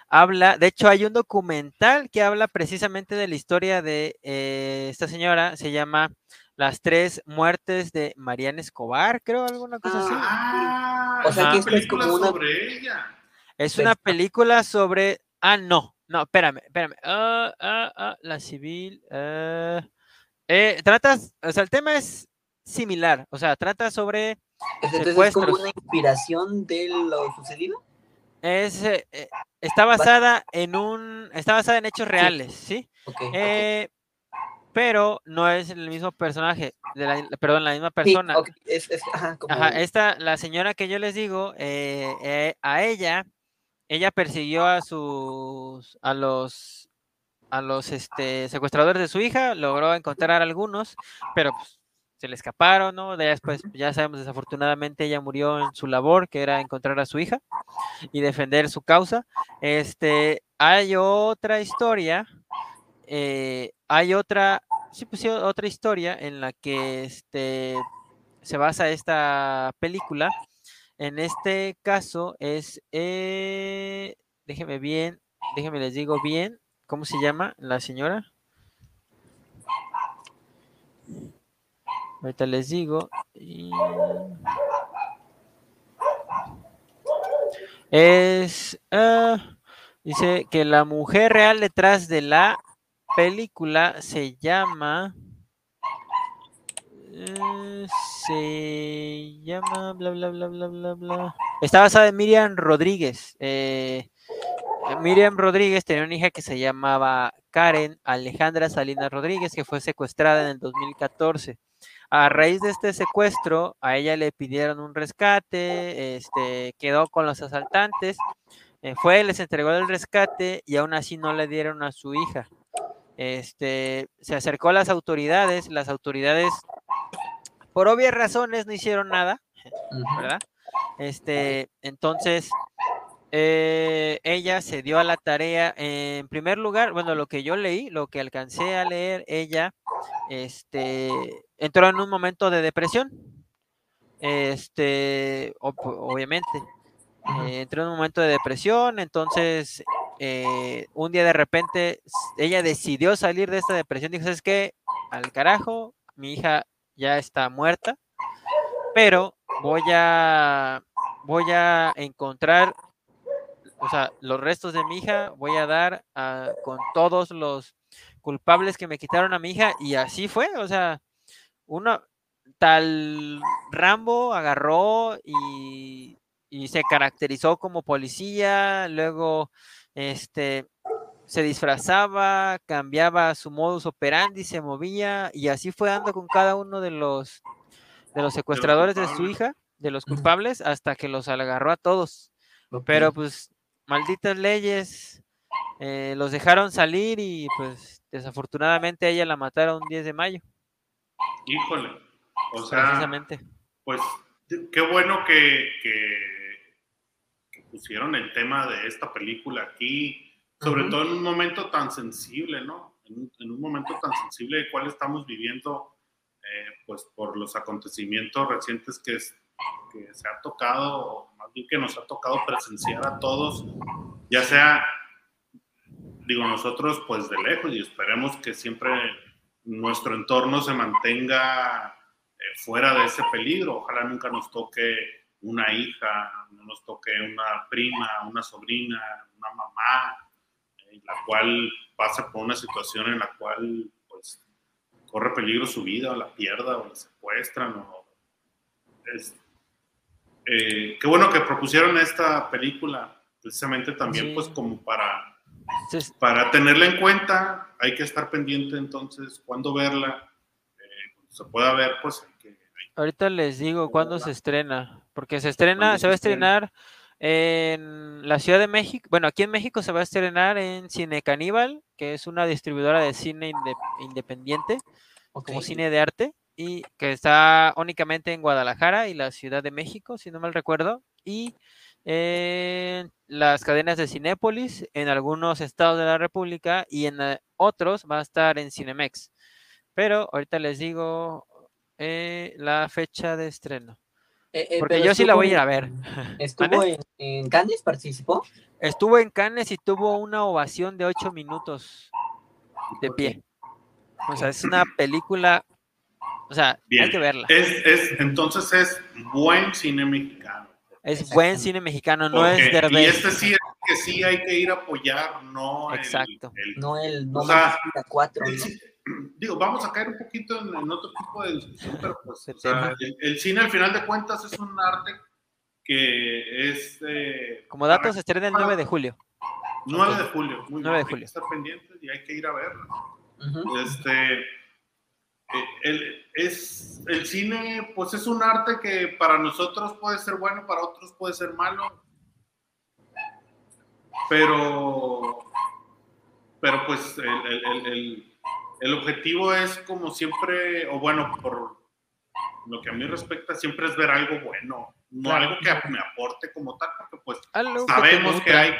habla, de hecho, hay un documental que habla precisamente de la historia de eh, esta señora, se llama Las tres muertes de Mariana Escobar, creo, alguna cosa así.
Ah,
O sea
que esto
es como una-
sobre ella.
Es una película sobre. Ah, no. No, espérame, espérame. Ah, ah, ah, la civil. Eh, tratas. O sea, el tema es similar. O sea, trata sobre.
Entonces es como una inspiración de lo sucedido.
Es, eh, eh, está basada en un. Está basada en hechos reales, ¿sí?
Ok.
Eh, pero no es el mismo personaje. De la, perdón, la misma
Sí,
persona.
ok, es, es- ajá, como-
Ajá, esta, la señora que yo les digo, eh, eh, a ella, ella persiguió a sus, a los, a los, este, secuestradores de su hija, logró encontrar a algunos, pero pues, se le escaparon, ¿no? De después, ya sabemos, desafortunadamente ella murió en su labor, que era encontrar a su hija y defender su causa. Este, hay otra historia, eh, hay otra, sí, pues otra historia en la que, este, se basa esta película. En este caso es, eh, déjeme bien, déjeme les digo bien, ¿cómo se llama la señora? Ahorita les digo. Es, ah, dice que la mujer real detrás de la película se llama... Eh, se llama bla bla bla bla bla bla. Está basada en Miriam Rodríguez. Eh, Miriam Rodríguez tenía una hija que se llamaba Karen Alejandra Salinas Rodríguez, que fue secuestrada en el 2014. A raíz de este secuestro, a ella le pidieron un rescate, este, quedó con los asaltantes, eh, fue, les entregó el rescate y aún así no le dieron a su hija. Este, se acercó a las autoridades, las autoridades por obvias razones no hicieron nada. ¿verdad? Este, entonces, eh, ella se dio a la tarea, en primer lugar, bueno, lo que yo leí, lo que alcancé a leer, ella, este, entró en un momento de depresión, este, ob- obviamente, eh, entró en un momento de depresión, entonces eh, un día de repente ella decidió salir de esta depresión, dijo, ¿sabes qué? Al carajo, mi hija ya está muerta, pero voy a, voy a encontrar, o sea, los restos de mi hija, voy a dar a- con todos los culpables que me quitaron a mi hija, y así fue, o sea, uno, tal Rambo agarró y, y se caracterizó como policía, luego este se disfrazaba, cambiaba su modus operandi, se movía y así fue dando con cada uno de los de los secuestradores de, su hija, de los culpables, hasta que los agarró a todos. Pero pues, malditas leyes, eh, los dejaron salir y pues desafortunadamente a ella la mataron un 10 de mayo,
Híjole. O sea,
precisamente.
pues qué bueno que, que- que pusieron el tema de esta película aquí, sobre
Ujú.
todo en un momento tan sensible, ¿no? En un, en un momento tan sensible de cuál estamos viviendo, eh, pues por los acontecimientos recientes que, es- que se ha tocado, o más bien que nos ha tocado presenciar a todos, ya sea, digo, nosotros pues de lejos y esperemos que siempre nuestro entorno se mantenga eh, fuera de ese peligro. Ojalá nunca nos toque una hija, no nos toque una prima, una sobrina, una mamá, en la cual pasa por una situación en la cual pues corre peligro su vida, o la pierda, o la secuestran, o es- eh, qué bueno que propusieron esta película, precisamente también,
Sí.
pues como para, para tenerla en cuenta, hay que estar pendiente entonces cuándo verla. Eh, cuando se pueda ver, pues hay que... hay-
ahorita les digo cuándo se estrena, porque se estrena,
¿Cuándo
se va a
se estrena?
estrenar en la Ciudad de México, bueno, aquí en México se va a estrenar en Cine Caníbal, que es una distribuidora de cine inde- independiente,
Ok.
como cine de arte, y que está únicamente en Guadalajara y la Ciudad de México, si no mal recuerdo, y en las cadenas de Cinépolis en algunos estados de la República y en eh, otros va a estar en Cinemex. Pero ahorita les digo eh, la fecha de estreno.
Eh, eh,
Porque yo sí la voy a ir
estuvo
a ver.
en- ¿Estuvo en, en Cannes? ¿Participó?
Estuvo en Cannes y tuvo una ovación de ocho minutos de pie. O sea, es una película, o sea, hay que verla.
Es, es, entonces es buen cine mexicano.
Es buen cine mexicano, no
Porque-
es
y
Derbez.
este sí es que sí hay que ir a apoyar, no el-
Exacto.
el
No el no
O sea,
más de cuatro,
El
¿no?
ci- Digo, vamos a caer un poquito en, en otro tipo de discusión, pero pues,
De
o sea,
tema.
el, el cine al final de cuentas es un arte que es eh,
Como datos, se estrena el 9 de julio.
9 de julio. Muy
9 de
bien, hay
julio.
que estar pendientes y hay que ir a verlo. Este, el, es, el cine, pues es un arte que para nosotros puede ser bueno, para otros puede ser malo. Pero, pero pues el, el- el- el- objetivo es como siempre, o bueno, por lo que a mí respecta, siempre es ver algo bueno, no
Claro.
algo que me aporte como tal, porque pues
Algo
sabemos que hay.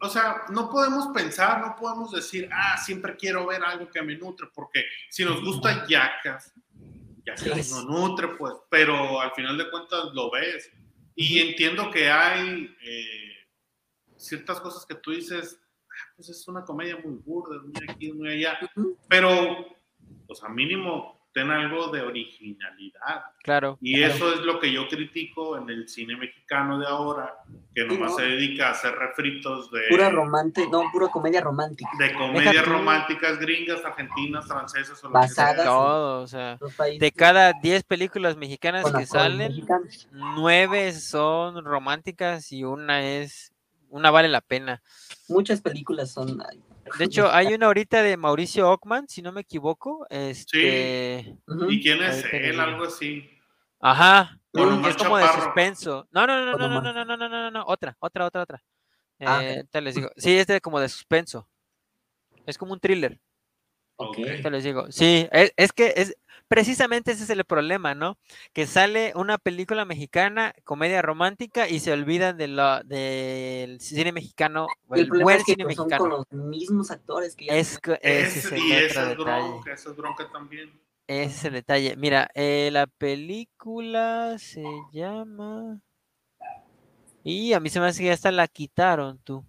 O sea, no podemos pensar, no podemos decir, ah, siempre quiero ver algo que me nutre, porque si nos gusta Yacas, Yacas no nutre, pues, pero al final de cuentas lo ves. Y entiendo que hay eh, ciertas cosas que tú dices, "Ah, pues es una comedia muy burda, muy aquí, muy allá, pero, o sea, mínimo ten algo de originalidad.
Claro.
Y
Claro.
eso es lo que yo critico en el cine mexicano de ahora, que
Sí,
nomás
¿no?
se dedica a hacer refritos de,
Pura romántica, no, pura comedia romántica.
de comedias
Deja tú.
románticas gringas, argentinas, francesas o lo que
Basadas
sea.
Todo, o sea, de cada 10 películas mexicanas que salen,
mexicanos.
nueve son románticas y una es, una vale la pena.
Muchas películas son.
De hecho, hay una ahorita de Mauricio Ockman, si no me equivoco. Este,
ujú.
¿Y quién es él? Algo así.
ajá,
Con
que
Omar
es como de
Chaparro.
suspenso. No, no, no, no, no, no, no, no, no, no, no, otra, otra, otra, otra.
Ah,
Eh, te les digo. Sí, es de como de suspenso. Es como un thriller.
Ok.
Te les digo. Sí, es, es que es precisamente ese es el problema, ¿no? Que sale una película mexicana, comedia romántica, y se olvidan de la, del cine mexicano, o
El
el
problema
buen
es que
cine
pues, son
mexicano.
con los mismos actores que ya
Es, que ese
Es-
es el
y
otro
esa es
detalle.
bronca, esa es bronca también.
Ese es el detalle. Mira, eh, la película se llama. Y a mí se me hace que ya hasta la quitaron, tú.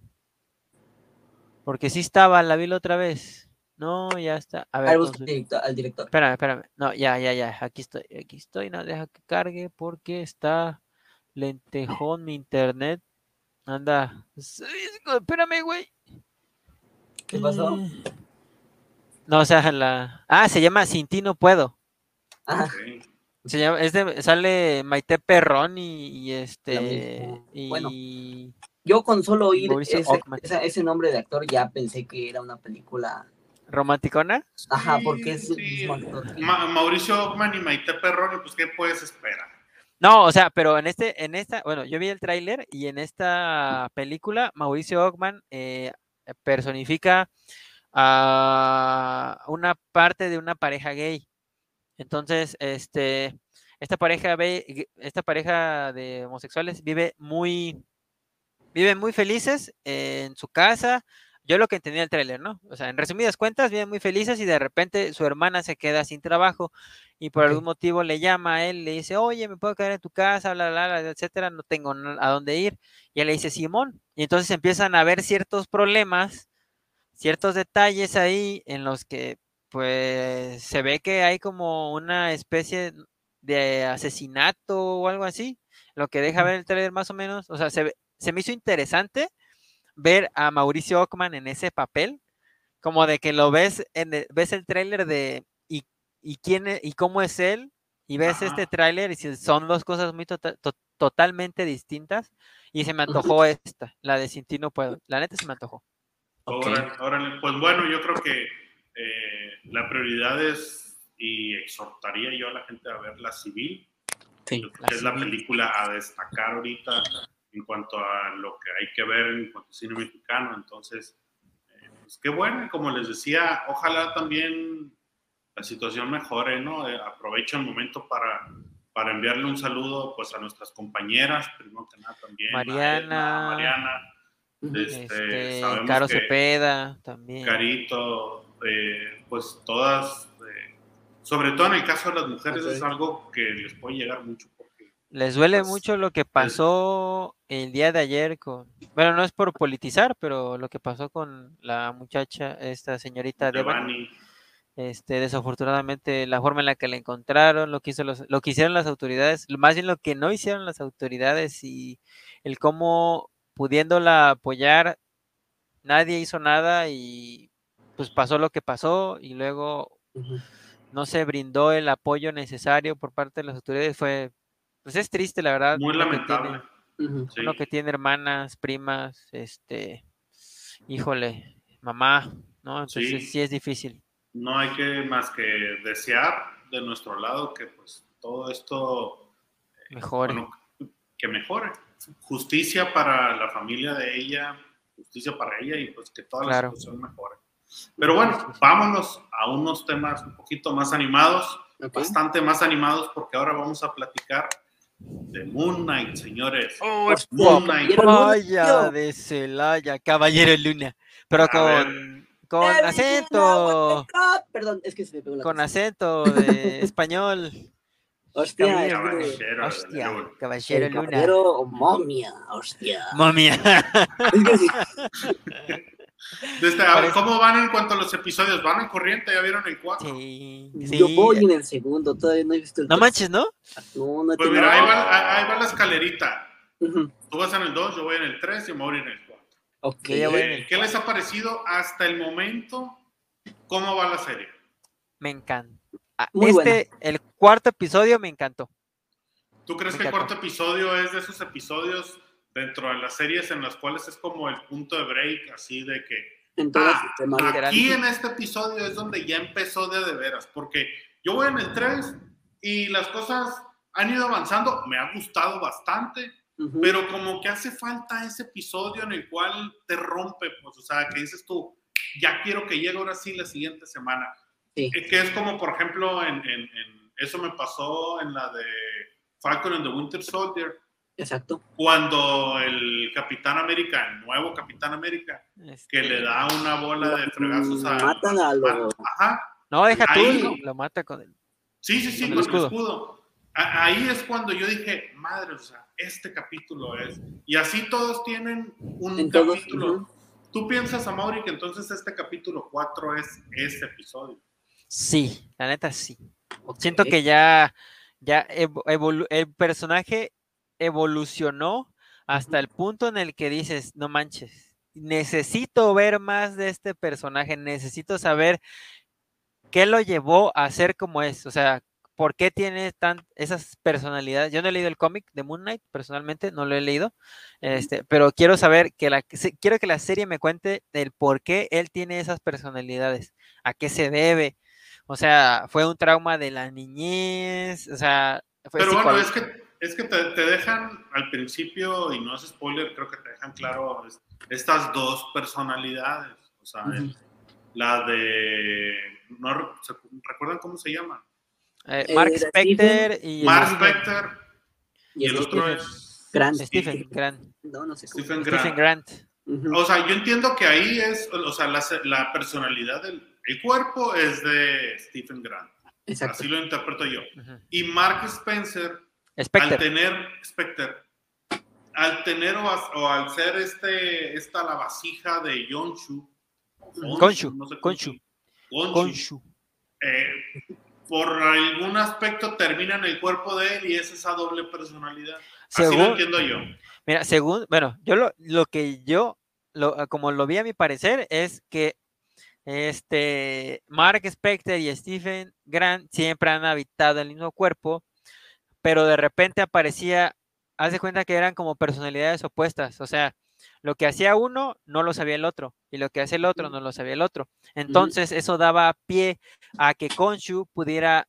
Porque sí estaba, la vi la otra vez. No, ya está. A ver,
director, al director.
espérame, espérame. No, ya, ya, ya. Aquí estoy, aquí estoy. No, deja que cargue porque está lentejón mi internet. Anda. Espérame, güey.
¿Qué pasó?
Eh, No, o sea, la. Ah, se llama Sin ti no puedo.
Ajá.
Ok.
Se llama, es de- sale Maite Perrón y, y este y
Bueno. Yo con solo oír ese nombre de actor ya pensé que era una película.
Romanticona.
Ajá, porque es
sí. Ma- Mauricio Ockman y Maite Perroni, pues, ¿qué puedes esperar?
No, o sea, pero en este, en esta, bueno, yo vi el tráiler y en esta película Mauricio Ockman eh, personifica a una parte de una pareja gay. Entonces, este, esta pareja ve, esta pareja de homosexuales vive muy, viven muy felices en su casa. Yo lo que entendí del tráiler, ¿no? O sea, en resumidas cuentas, viven muy felices y de repente su hermana se queda sin trabajo y por algún motivo le llama a él, le dice, oye, me puedo quedar en tu casa, bla, bla, bla, etcétera, no tengo a dónde ir. Y él le dice, Simón. Y entonces empiezan a ver ciertos problemas, ciertos detalles ahí en los que, pues, se ve que hay como una especie de asesinato o algo así, lo que deja ver el trailer más o menos. O sea, se, ve- se me hizo interesante ver a Mauricio Ockman en ese papel, como de que lo ves en el, ves el tráiler de y, y quién e- y cómo es él y ves este
Ajá.
tráiler y si son dos cosas muy tota- to- totalmente distintas y se me antojó esta, la de Sin ti no puedo. La neta se me antojó.
Ok.
Órale, órale. Pues bueno, yo creo que eh, la prioridad es, y exhortaría yo a la gente a ver la civil,
Sí.
La
que es la
Civil.
película a destacar ahorita en cuanto a lo que hay que ver en cuanto a cine mexicano. Entonces, eh, pues qué bueno, y como les decía, ojalá también la situación mejore, ¿no? Eh, aprovecho el momento para, para enviarle un saludo pues a nuestras compañeras, primero que nada también. a
Mariana.
Edna, a Mariana, este,
Este, Caro
que-
Cepeda también.
Carito, eh, pues todas, eh, sobre todo en el caso de las mujeres, es algo que les puede llegar mucho
Les duele
pues,
mucho lo que pasó el día de ayer con, bueno, no es por politizar, pero lo que pasó con la muchacha, esta señorita Devani, este, desafortunadamente la forma en la que la encontraron, lo que hizo los, lo que hicieron las autoridades, más bien lo que no hicieron las autoridades y el cómo pudiéndola apoyar, nadie hizo nada y pues pasó lo que pasó y luego no se brindó el apoyo necesario por parte de las autoridades, fue, pues es triste la verdad.
muy
uno que
lamentable.
tiene-
Ujú.
sí.
uno que tiene hermanas, primas, este, híjole, mamá, ¿no? Entonces
Sí.
sí, es difícil.
No hay que más que desear de nuestro lado que pues todo esto
Mejor.
bueno, que mejore. Justicia para la familia de ella, justicia para ella y pues que toda
Claro.
la situación mejore. Pero bueno, vámonos a unos temas un poquito más animados,
Ok.
bastante más animados porque ahora vamos a platicar de Moon Knight, señores.
Hostia,
Moon Knight.
Caballero Luna,
Vaya de Celaya, Caballero Luna. Pero
A
con, con acento.
Perdón, es que se me pegó la
con
cosa.
acento de español.
Hostia,
Caballero
es
Caballero
Hostia,
Luna.
Caballero
el
Luna.
caballero momia, hostia.
Momia.
Es que sí.
Desde, a ver,
Parece-
¿Cómo van en cuanto a los episodios? ¿Van en corriente? ¿Ya vieron el 4?
Sí,
Yo voy en el segundo, todavía no he visto el
No manches, ¿no?
No, no he
Pues mira, ahí va, ahí va la escalerita. Tú vas en el 2, yo voy en el 3 y me voy en el 4.
Ok.
Yo ya voy en el
¿Qué les ha parecido hasta el momento? ¿Cómo va la serie?
Me encanta. Ah,
Muy
Este, el cuarto episodio me encantó.
¿Tú crees
Me
que el cuarto episodio es de esos episodios dentro de las series en las cuales es como el punto de break, así de que Ah, aquí en este episodio es donde ya empezó de de veras? Porque yo voy en el 3 y las cosas han ido avanzando, me ha gustado bastante,
Ujú.
pero como que hace falta ese episodio en el cual te rompe, pues, o sea, que dices tú, ya quiero que llegue ahora sí la siguiente semana.
Sí.
Eh, Que es como, por ejemplo, en, en- en- eso me pasó en la de Falcon and the Winter Soldier,
Exacto.
cuando el Capitán América, el nuevo Capitán América, que
Este,
le da una bola de fregazos a...
Matan a los-
Ajá,
No, deja tú,
Ahí-
lo, lo mata con el.
sí, sí, sí,
Con
con
el
el
escudo.
Ahí es cuando yo dije, madre, o sea, este capítulo es... Y así todos tienen un
En todos,
capítulo. ¿Tú piensas, Amaury, que entonces este capítulo 4 es ese episodio?
Sí, la neta sí. Siento que ya, ya el personaje evolucionó hasta el punto en el que dices, no manches, necesito ver más de este personaje, necesito saber qué lo llevó a ser como es, o sea, por qué tiene tan esas personalidades. Yo no he leído el cómic de Moon Knight, personalmente, no lo he leído, este, pero quiero saber que la, quiero que la serie me cuente el por qué él tiene esas personalidades, a qué se debe. O sea, fue un trauma de la niñez, o sea, fue
Pero bueno, es que, es que te, te dejan al principio, y no es spoiler, creo que te dejan claro es- estas dos personalidades. O sea, la de... No, re- ¿se- ¿Recuerdan cómo se llama?
eh, Mark
era
Specter y
Mark
Stephen-
Specter
Y
y el
es
otro
Stephen
es
Grant.
Stephen Grant.
No, no sé cómo.
Stephen
Stephen
Grant.
Grant.
Ujú.
O sea, yo entiendo que ahí es, o sea, la, la personalidad del el cuerpo es de Stephen Grant.
Exacto.
Así lo interpreto yo. Y Mark Spencer al
Specter.
tener Specter, al tener o, o al ser este esta la vasija de Yonshu,
Konshu,
no sé
Konshu.
Konshu, eh, por algún aspecto termina en el cuerpo de él y es esa doble personalidad. Así lo
Según,
entiendo yo.
mira, según, bueno, yo lo, lo que yo, lo, como lo vi a mi parecer, es que este, Mark Spector y Stephen Grant siempre han habitado el mismo cuerpo, pero de repente aparecía, haz de cuenta que eran como personalidades opuestas, o sea, lo que hacía uno no lo sabía el otro, y lo que hacía el otro no lo sabía el otro. Entonces, eso daba pie a que Konshu pudiera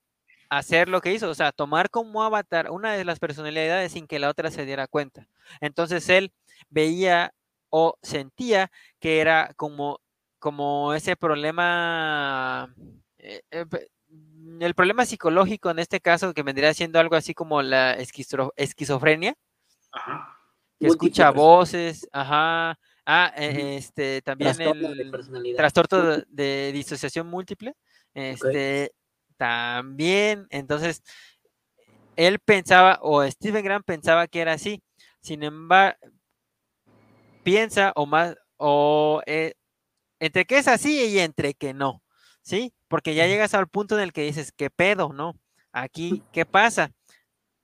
hacer lo que hizo, o sea, tomar como avatar una de las personalidades sin que la otra se diera cuenta. Entonces, él veía o sentía que era como, como ese problema, eh, eh, el problema psicológico en este caso, que vendría siendo algo así como la esquizofrenia, que escucha voces, ajá, ah, e, este, también el trastorno de, disociación múltiple, este, también, entonces, él pensaba, o Steven Grant pensaba que era así, sin embargo, piensa o más, o eh, entre que es así y entre que no, ¿sí? Porque ya llegas al punto en el que dices, ¿qué pedo, no? Aquí, ¿qué pasa?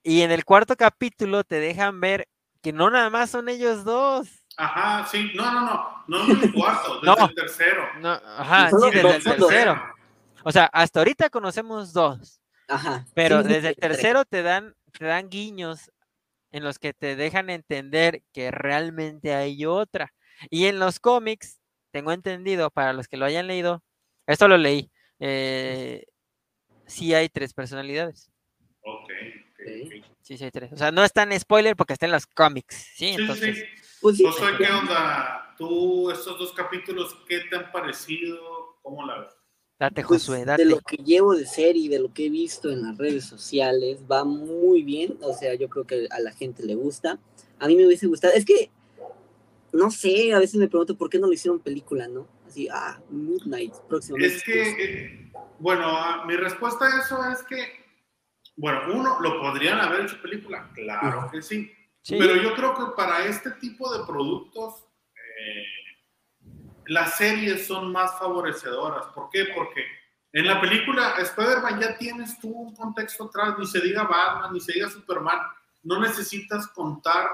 Y en el cuarto capítulo te dejan ver que no nada más son ellos dos.
Ajá, sí, no, no, no, no en el cuarto, desde el tercero.
No, ajá, sí, desde el tercero. O sea, hasta ahorita conocemos dos. Ajá. Pero desde el tercero te dan, te dan guiños en los que te dejan entender que realmente hay otra. Y en los cómics, tengo entendido, para los que lo hayan leído, esto lo leí, eh, sí hay tres personalidades.
Ok,
Sí, sí hay tres. O sea, no es tan spoiler porque está en los cómics, ¿sí?
Entonces, sí, Pues, ¿qué onda? ¿Tú, estos dos capítulos, qué te han parecido? ¿Cómo la ves?
Date, pues, Josué,
De lo que llevo de serie y de lo que he visto en las redes sociales, va muy bien. O sea, yo creo que a la gente le gusta. A mí me hubiese gustado. Es que, no sé, a veces me pregunto por qué no lo hicieron película, ¿no? Así, ah, Midnight, próximamente.
Es que, eh, bueno, ah, mi respuesta a eso es que, bueno, uno, ¿lo podrían haber hecho película? Claro que sí. Pero yo creo que para este tipo de productos, eh, las series son más favorecedoras. ¿Por qué? Porque en la película Spider-Man ya tienes tú un contexto atrás, ni se diga Batman, ni se diga Superman, no necesitas contar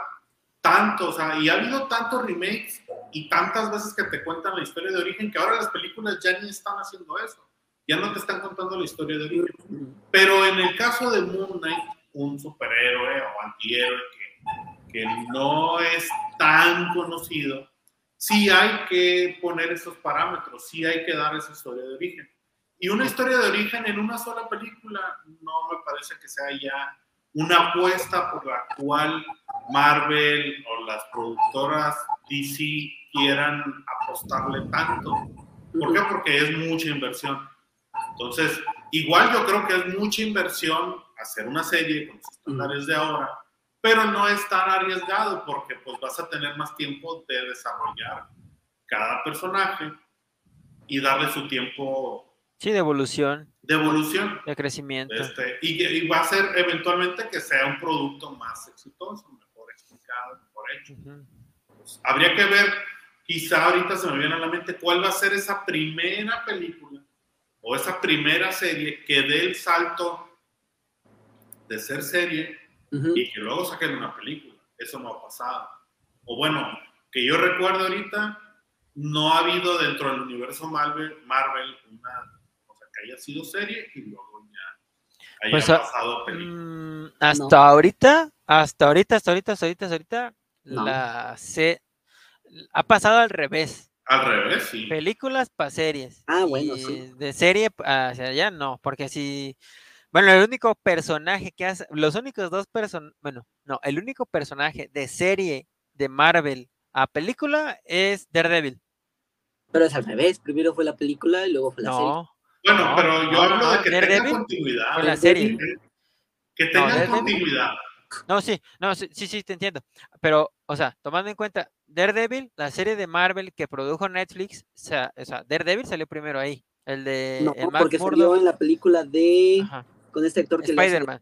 tanto, o sea, y ha habido tantos remakes y tantas veces que te cuentan la historia de origen que ahora las películas ya ni están haciendo eso, ya no te están contando la historia de origen. Pero en el caso de Moon Knight, un superhéroe o antihéroe que, que no es tan conocido, sí hay que poner esos parámetros, sí hay que dar esa historia de origen. Y una historia de origen en una sola película no me parece que sea ya una apuesta por la cual Marvel o las productoras DC quieran apostarle tanto. ¿Por qué? Porque es mucha inversión. Entonces, igual yo creo que es mucha inversión hacer una serie con los estándares de ahora, pero no es tan arriesgado porque pues vas a tener más tiempo de desarrollar cada personaje y darle su tiempo.
Sí, de evolución.
De evolución.
De crecimiento.
Este, y, va a ser eventualmente que sea un producto más exitoso, mejor explicado, mejor hecho. Pues, habría que ver, quizá ahorita se me viene a la mente, cuál va a ser esa primera película o esa primera serie que dé el salto de ser serie y que luego saquen una película. Eso no ha pasado. O bueno, que yo recuerdo ahorita, no ha habido dentro del universo Marvel, Marvel una haya sido serie y luego ya haya pues, ah, pasado película.
Mm, hasta ahorita, hasta ahorita, hasta ahorita, hasta ahorita, hasta ahorita, la se ha pasado al revés.
Al revés, sí.
Películas para series.
Ah, bueno, sí.
De serie hacia allá no, porque si bueno, el único personaje que hace, los únicos dos personajes, bueno, no, el único personaje de serie de Marvel a película es Daredevil.
Pero es al revés, primero fue la película y luego fue la serie.
Bueno, pero yo hablo de que tenga continuidad.
Fue la serie.
Que tenga continuidad.
No, sí, no, sí, sí, te entiendo. Pero, o sea, tomando en cuenta, Daredevil, la serie de Marvel que produjo Netflix, o sea, Daredevil salió primero ahí. El de.
No, porque salió en la película de con este actor que
Spider-Man.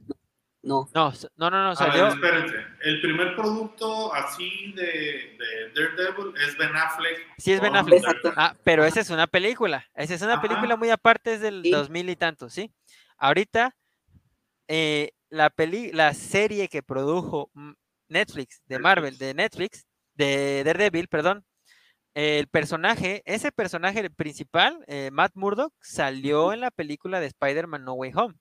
No.
No, no, no, no salió.
Ver, espérense. El primer producto así de, de, Daredevil es Ben Affleck.
Sí, es Ben Affleck. Ah, pero esa es una película. Esa es una película muy aparte, es del 2000 y tanto, ¿sí? Ahorita, eh, la, peli la serie que produjo Netflix, de Marvel, de Netflix, de Daredevil, perdón, el personaje, ese personaje principal, eh, Matt Murdock, salió en la película de Spider-Man No Way Home.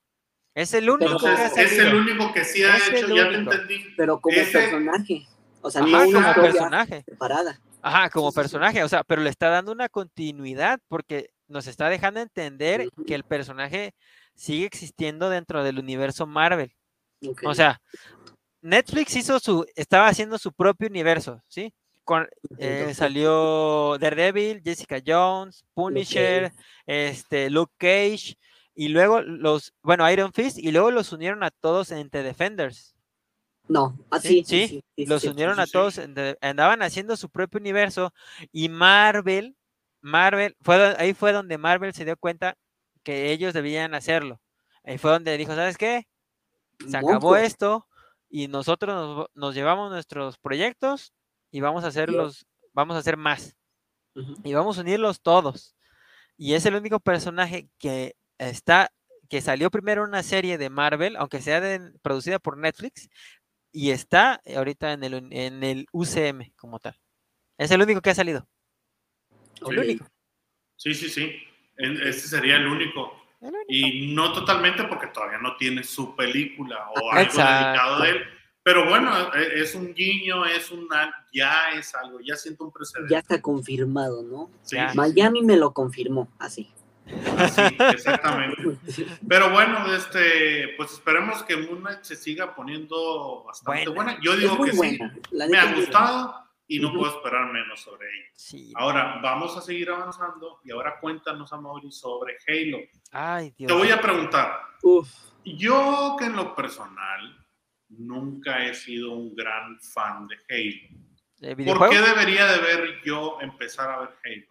Es el único que ha
Entonces, es el único que sí ha
Es
hecho, ya te
único.
entendí.
Pero como
Ese-
personaje. O sea,
Ajá,
no una
como personaje.
separada.
Ajá, como
Sí, sí, sí.
personaje, o sea, pero le está dando una continuidad porque nos está dejando entender que el personaje sigue existiendo dentro del universo Marvel. O sea, Netflix hizo su, estaba haciendo su propio universo, ¿sí? Con, eh, salió Daredevil, Jessica Jones, Punisher, este, Luke Cage, y luego los, bueno, Iron Fist, y luego los unieron a todos en The Defenders.
No,
Sí,
así. Sí,
sí,
sí, sí,
los unieron a todos, en The- andaban haciendo su propio universo, y Marvel, Marvel, fue, ahí fue donde Marvel se dio cuenta que ellos debían hacerlo. Ahí fue donde dijo, ¿sabes qué? se acabó esto y nosotros nos, nos llevamos nuestros proyectos y vamos a hacerlos, vamos a hacer más y vamos a unirlos todos. Y es el único personaje que está, que salió primero una serie de Marvel, aunque sea de- producida por Netflix, y está ahorita en el, en el UCM como tal. Es el único que ha salido. El único.
Sí, sí, sí. Ese sería el único.
el único.
Y no totalmente porque todavía no tiene su película o algo dedicado a él. Pero bueno, e- es un guiño, es una, ya es algo, ya siento un precedente.
Ya está confirmado, ¿no?
Sí,
Miami me lo confirmó, así.
Así, exactamente. Pero bueno, este, pues esperemos que Moon Knight se siga poniendo bastante
Buena.
buena. Yo digo que
buena. La
sí, me ha gustado y no puedo esperar menos sobre ella.
Sí.
Ahora vamos a seguir avanzando y ahora cuéntanos, Amaury, sobre Halo.
Ay, Dios.
Te voy a preguntar.
Uf.
yo que en lo personal nunca he sido un gran fan de Halo.
¿De
¿Por qué debería de ver yo empezar a ver Halo?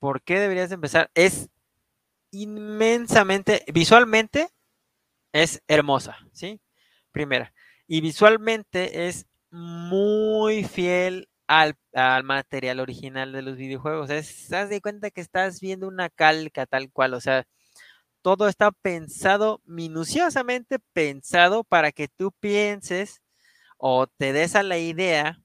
¿Por qué deberías de empezar? Es inmensamente, visualmente es hermosa, ¿sí? Primera. Y visualmente es muy fiel al, al material original de los videojuegos. Es, haz de cuenta que estás viendo una calca tal cual, o sea, todo está pensado, minuciosamente pensado para que tú pienses o te des a la idea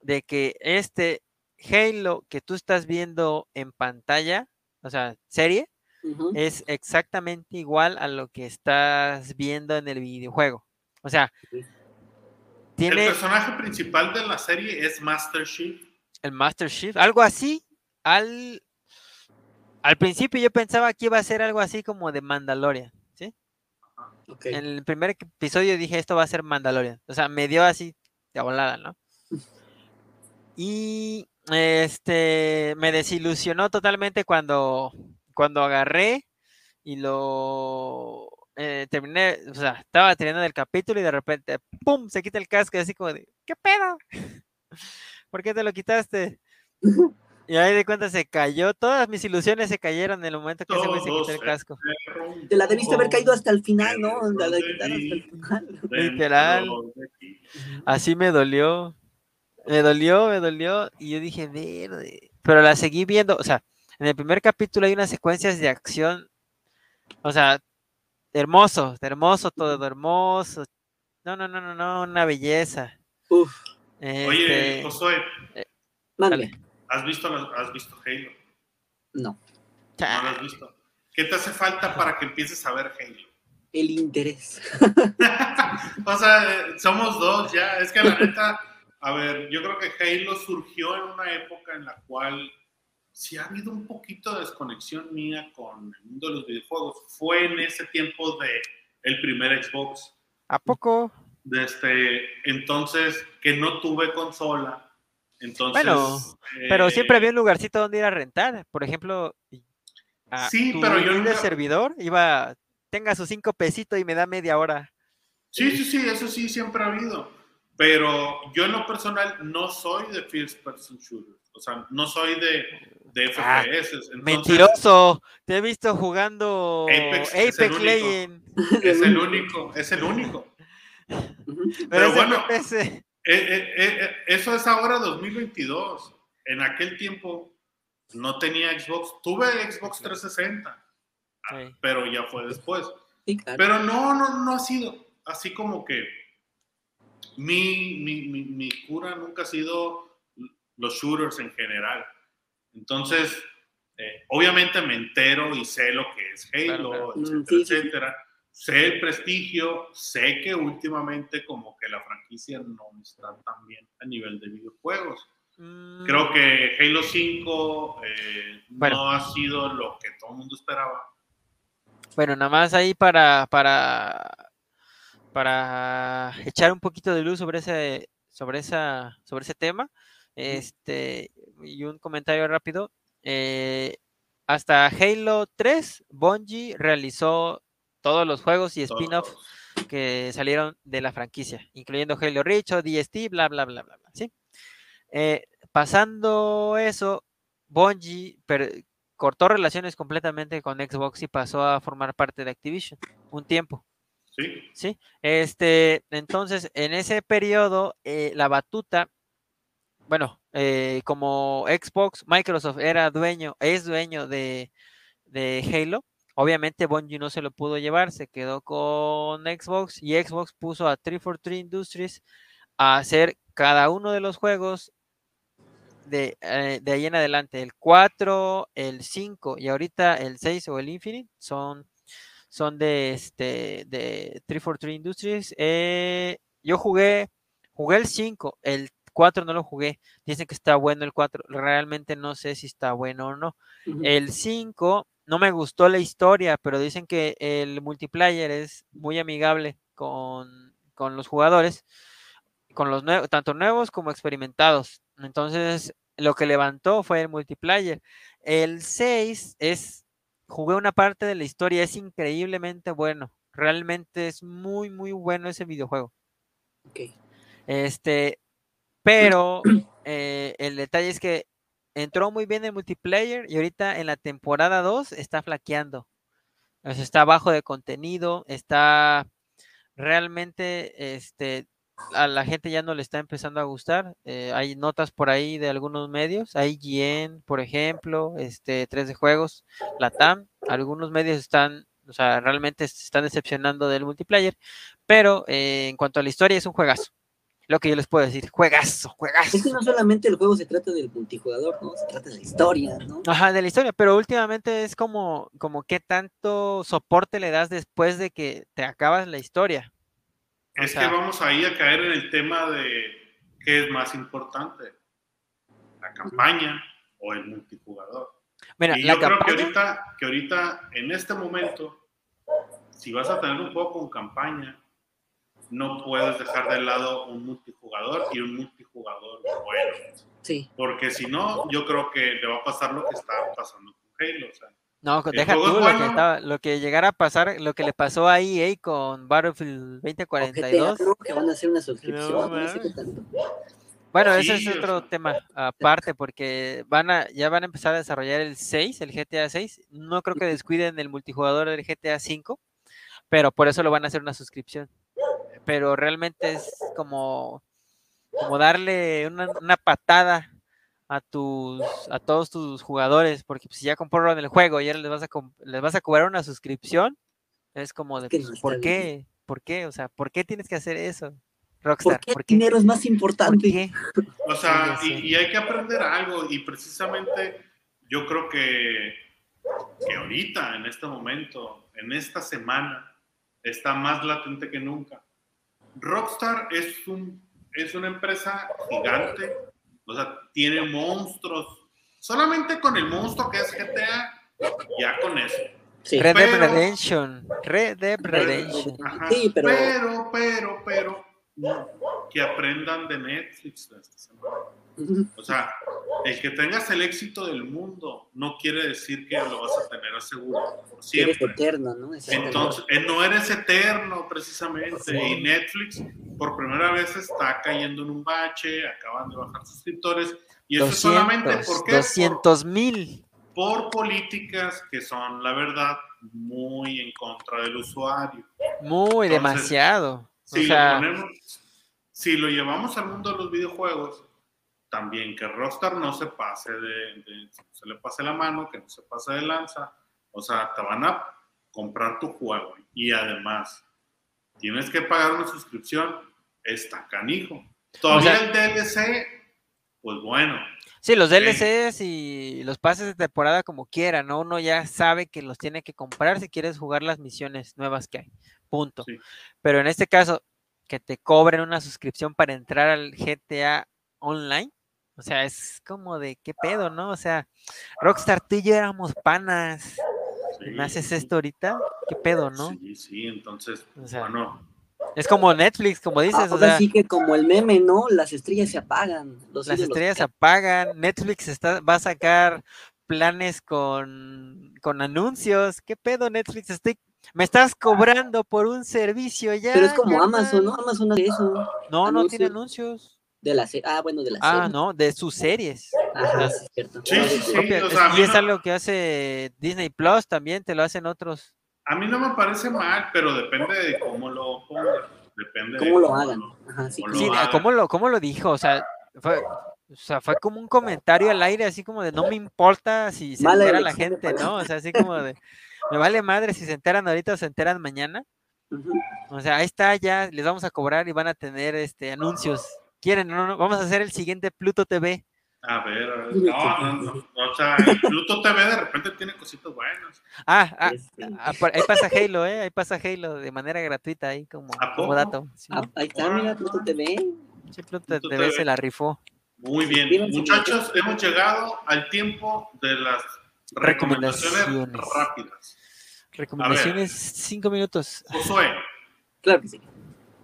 de que este Halo que tú estás viendo en pantalla, o sea, serie, es exactamente igual a lo que estás viendo en el videojuego. O sea, tiene
El personaje principal de la serie es Master Chief.
el Master Chief, algo así. Al, al principio yo pensaba que iba a ser algo así como de Mandalorian, ¿sí? En el primer episodio dije esto va a ser Mandalorian. O sea, me dio así de volada, ¿no? Y este me desilusionó totalmente cuando, cuando agarré y lo eh, terminé, o sea, estaba terminando el capítulo y de repente, ¡pum! se quita el casco y así como de, ¿qué pedo? ¿Por qué te lo quitaste? Y ahí de cuenta se cayó, todas mis ilusiones se cayeron en el momento que se quitó el
se
casco.
Te la debiste haber caído hasta el final, ¿no? La de quitar hasta el final.
Literal. Así me dolió. Me dolió, me dolió. Y yo dije, verde. Pero la seguí viendo. O sea, en el primer capítulo hay unas secuencias de acción. O sea, hermoso, hermoso, todo hermoso. No, no, no, no, no, una belleza.
Uf.
Oye,
Este,
Josué,
Mande.
¿has visto, ¿has visto Halo?
No.
¿No
cha,
lo has visto? ¿Qué te hace falta para que empieces a ver Halo?
El interés.
o sea, eh, somos dos ya. Es que la neta, a ver, yo creo que Halo surgió en una época en la cual sí ha habido un poquito de desconexión mía con el mundo de los videojuegos. Fue en ese tiempo de el primer Xbox.
¿A poco?
De este, entonces, que no tuve consola. Entonces,
Bueno, Pero
eh,
siempre había un lugarcito donde ir a rentar. Por ejemplo, a
Sí,
tu
pero yo nunca-
servidor iba, tenga sus cinco pesitos y me da media hora.
Sí, sí, sí, eso sí siempre ha habido. Pero yo en lo personal no soy de first person shooter. O sea, no soy de, de
Ah,
FPS. Entonces,
Mentiroso. Te he visto jugando
Apex
Apex,
es el único.
Legends.
Es el único, es el único.
Pero,
bueno.
FPS.
Eh, eh, eh, eso es ahora 2022. En aquel tiempo no tenía Xbox. Tuve Xbox 360,
Sí.
pero ya fue después.
Sí, claro.
Pero no, no, no ha sido así como que mi, mi, mi, mi cura nunca ha sido los shooters en general. Entonces, eh, obviamente me entero y sé lo que es Halo,
claro. Mm,
etcétera,
Sí, sí, sí.
etcétera. Sé el prestigio, sé que últimamente como que la franquicia no está tan bien a nivel de videojuegos.
Mm,
Creo que Halo 5 eh,
Bueno.
no ha sido lo que todo el mundo esperaba.
Bueno, nada más ahí para, para, para echar un poquito de luz sobre ese, sobre esa, sobre ese tema. Este, y un comentario rápido. eh, hasta Halo 3, Bungie realizó todos los juegos y spin-offs que salieron de la franquicia, incluyendo Halo Reach DST, bla, bla, bla, bla, bla, ¿sí? Eh, pasando eso, Bungie cortó relaciones completamente con Xbox y pasó a formar parte de Activision un tiempo.
Sí.
Este, entonces, en ese periodo, eh, la batuta, bueno, eh, como Xbox, Microsoft era dueño, es dueño de, de Halo, obviamente Bungie no se lo pudo llevar, se quedó con Xbox y Xbox puso a 343 Industries a hacer cada uno de los juegos de, eh, de ahí en adelante, el 4, el 5 y ahorita el 6 o el Infinite son son de este de 343 Industries. Eh, yo jugué, jugué el 5, el 4 no lo jugué. Dicen que está bueno el 4. Realmente no sé si está bueno o no. El 5 no me gustó la historia, pero dicen que el multiplayer es muy amigable con, con los jugadores, con los nuevos, tanto nuevos como experimentados. Entonces, lo que levantó fue el multiplayer. El 6 es jugué una parte de la historia, es increíblemente bueno. Realmente es muy, muy bueno ese videojuego.
Ok.
Este, pero eh, el detalle es que entró muy bien el multiplayer y ahorita en la temporada 2 está flaqueando. O sea, está bajo de contenido, está realmente, este, a la gente ya no le está empezando a gustar. eh, hay notas por ahí de algunos medios, IGN, por ejemplo, este, 3 de juegos, Latam, algunos medios están, o sea, realmente se están decepcionando del multiplayer, pero eh, en cuanto a la historia es un juegazo. Lo que yo les puedo decir, juegazo, juegazo.
Es que no solamente el juego se trata del multijugador, ¿no? Se trata de la historia, ¿no?
Ajá, de la historia, pero últimamente es como, como qué tanto soporte le das después de que te acabas la historia. O
es
sea-
que vamos ahí a caer en el tema de qué es más importante, la campaña o el multijugador.
Mira,
y
la
yo creo que ahorita, que ahorita, en este momento, si vas a tener un juego con campaña, no puedes dejar de lado un multijugador y un multijugador bueno.
Sí.
Porque si no, yo creo que le va a pasar lo que está pasando con Halo. O sea,
no,
el
deja tú lo que, estaba- lo que llegara a pasar, lo que le pasó a EA con Battlefield
O GTA,
2042.
¿no? Que van a hacer una suscripción,
No,
no, sé qué
mames.
tanto.
Bueno,
Sí,
ese es
o
otro
sea.
tema aparte, porque van a, ya van a empezar a desarrollar el 6, el GTA 6. No creo que descuiden el multijugador del GTA 5, pero por eso lo van a hacer una suscripción. Pero realmente es como, como darle una, una patada a tus a todos tus jugadores, porque pues, si ya compraron el juego y ahora les vas a les vas a cobrar una suscripción, es como de pues,
no
¿por
bien.
qué? ¿Por qué? O sea, ¿por qué tienes que hacer eso?
¿Por
Rockstar,
qué
¿por qué?
dinero es más
¿Por
importante?
qué?
O sea,
Sí,
y hay que aprender algo y precisamente yo creo que, que ahorita, en este momento, en esta semana, está más latente que nunca. Rockstar es, un, es una empresa gigante, o sea, tiene monstruos. Solamente con el monstruo que es GTA, ya con eso.
Sí.
Red Dead Redemption. Red Dead Redemption.
Ajá.
Sí, pero-
pero, pero, pero, que aprendan de Netflix esta semana. O sea, el que tengas el éxito del mundo no quiere decir que lo vas a tener asegurado por
Eres
siempre.
eterno, ¿no? Exacto.
Entonces, eh, no eres eterno precisamente. Y Netflix por primera vez está cayendo en un bache, acaban de bajar suscriptores. Y eso es solamente
200,
¿por qué?
200 mil.
Por, por políticas que son, la verdad, muy en contra del usuario.
Muy
Entonces,
demasiado.
Si,
o sea,
lo ponemos, si lo llevamos al mundo de los videojuegos, también que Rockstar no se pase de, de- se le pase la mano, que no se pase de lanza. O sea, te van a comprar tu juego y además tienes que pagar una suscripción. Está canijo. Todavía
O sea-
el DLC pues bueno.
Sí, los DLCs y los pases de temporada como quiera, ¿no? Uno ya sabe que los tiene que comprar si quieres jugar las misiones nuevas que hay. Punto. Pero en este caso, que te cobren una suscripción para entrar al GTA Online, o sea, es como de qué pedo, ¿no? O sea, Rockstar, tú y yo éramos panas. ¿Me haces esto ahorita? ¿Qué pedo, no?
Sí, sí, entonces, bueno.
Es como Netflix, como dices.
o sea, sí que como el meme, ¿no? Las estrellas se apagan.
las estrellas se apagan. Netflix está, va a sacar planes con, con anuncios. ¿Qué pedo, Netflix? Estoy me estás cobrando por un servicio ya.
Pero es como Amazon, ¿no? Amazon no eso.
No, no tiene anuncios.
De la ah, bueno, de la
ah, no, de sus series.
Ajá, sí, cierto.
Sí, sí, sí.
y es algo que hace Disney Plus también, te lo hacen otros.
A mí no me parece mal, pero depende de cómo lo pongan. Depende
cómo lo hagan. Ajá,
sí, sí ¿cómo, lo, ¿cómo lo dijo? O sea, fue, o sea, fue como un comentario al aire, así como de no me importa si se entera la gente, ¿no? O sea, así como de me vale madre si se enteran ahorita o se enteran mañana. O sea, ahí está ya, les vamos a cobrar y van a tener este anuncios. ¿Quieren? No, no, vamos a hacer el siguiente Pluto TV.
A ver, no, no, no, o sea, Pluto TV de repente tiene cositas buenas.
Ah, ah, ah ahí pasa Halo, ¿eh? Ahí pasa Halo de manera gratuita, ahí como, como dato.
Ah, ahí está, mira, Pluto TV.
Sí, Pluto, TV, se la rifó.
Muy bien, muchachos, hemos llegado al tiempo de las recomendaciones, rápidas.
Recomendaciones, cinco minutos.
Josué.
Claro que sí.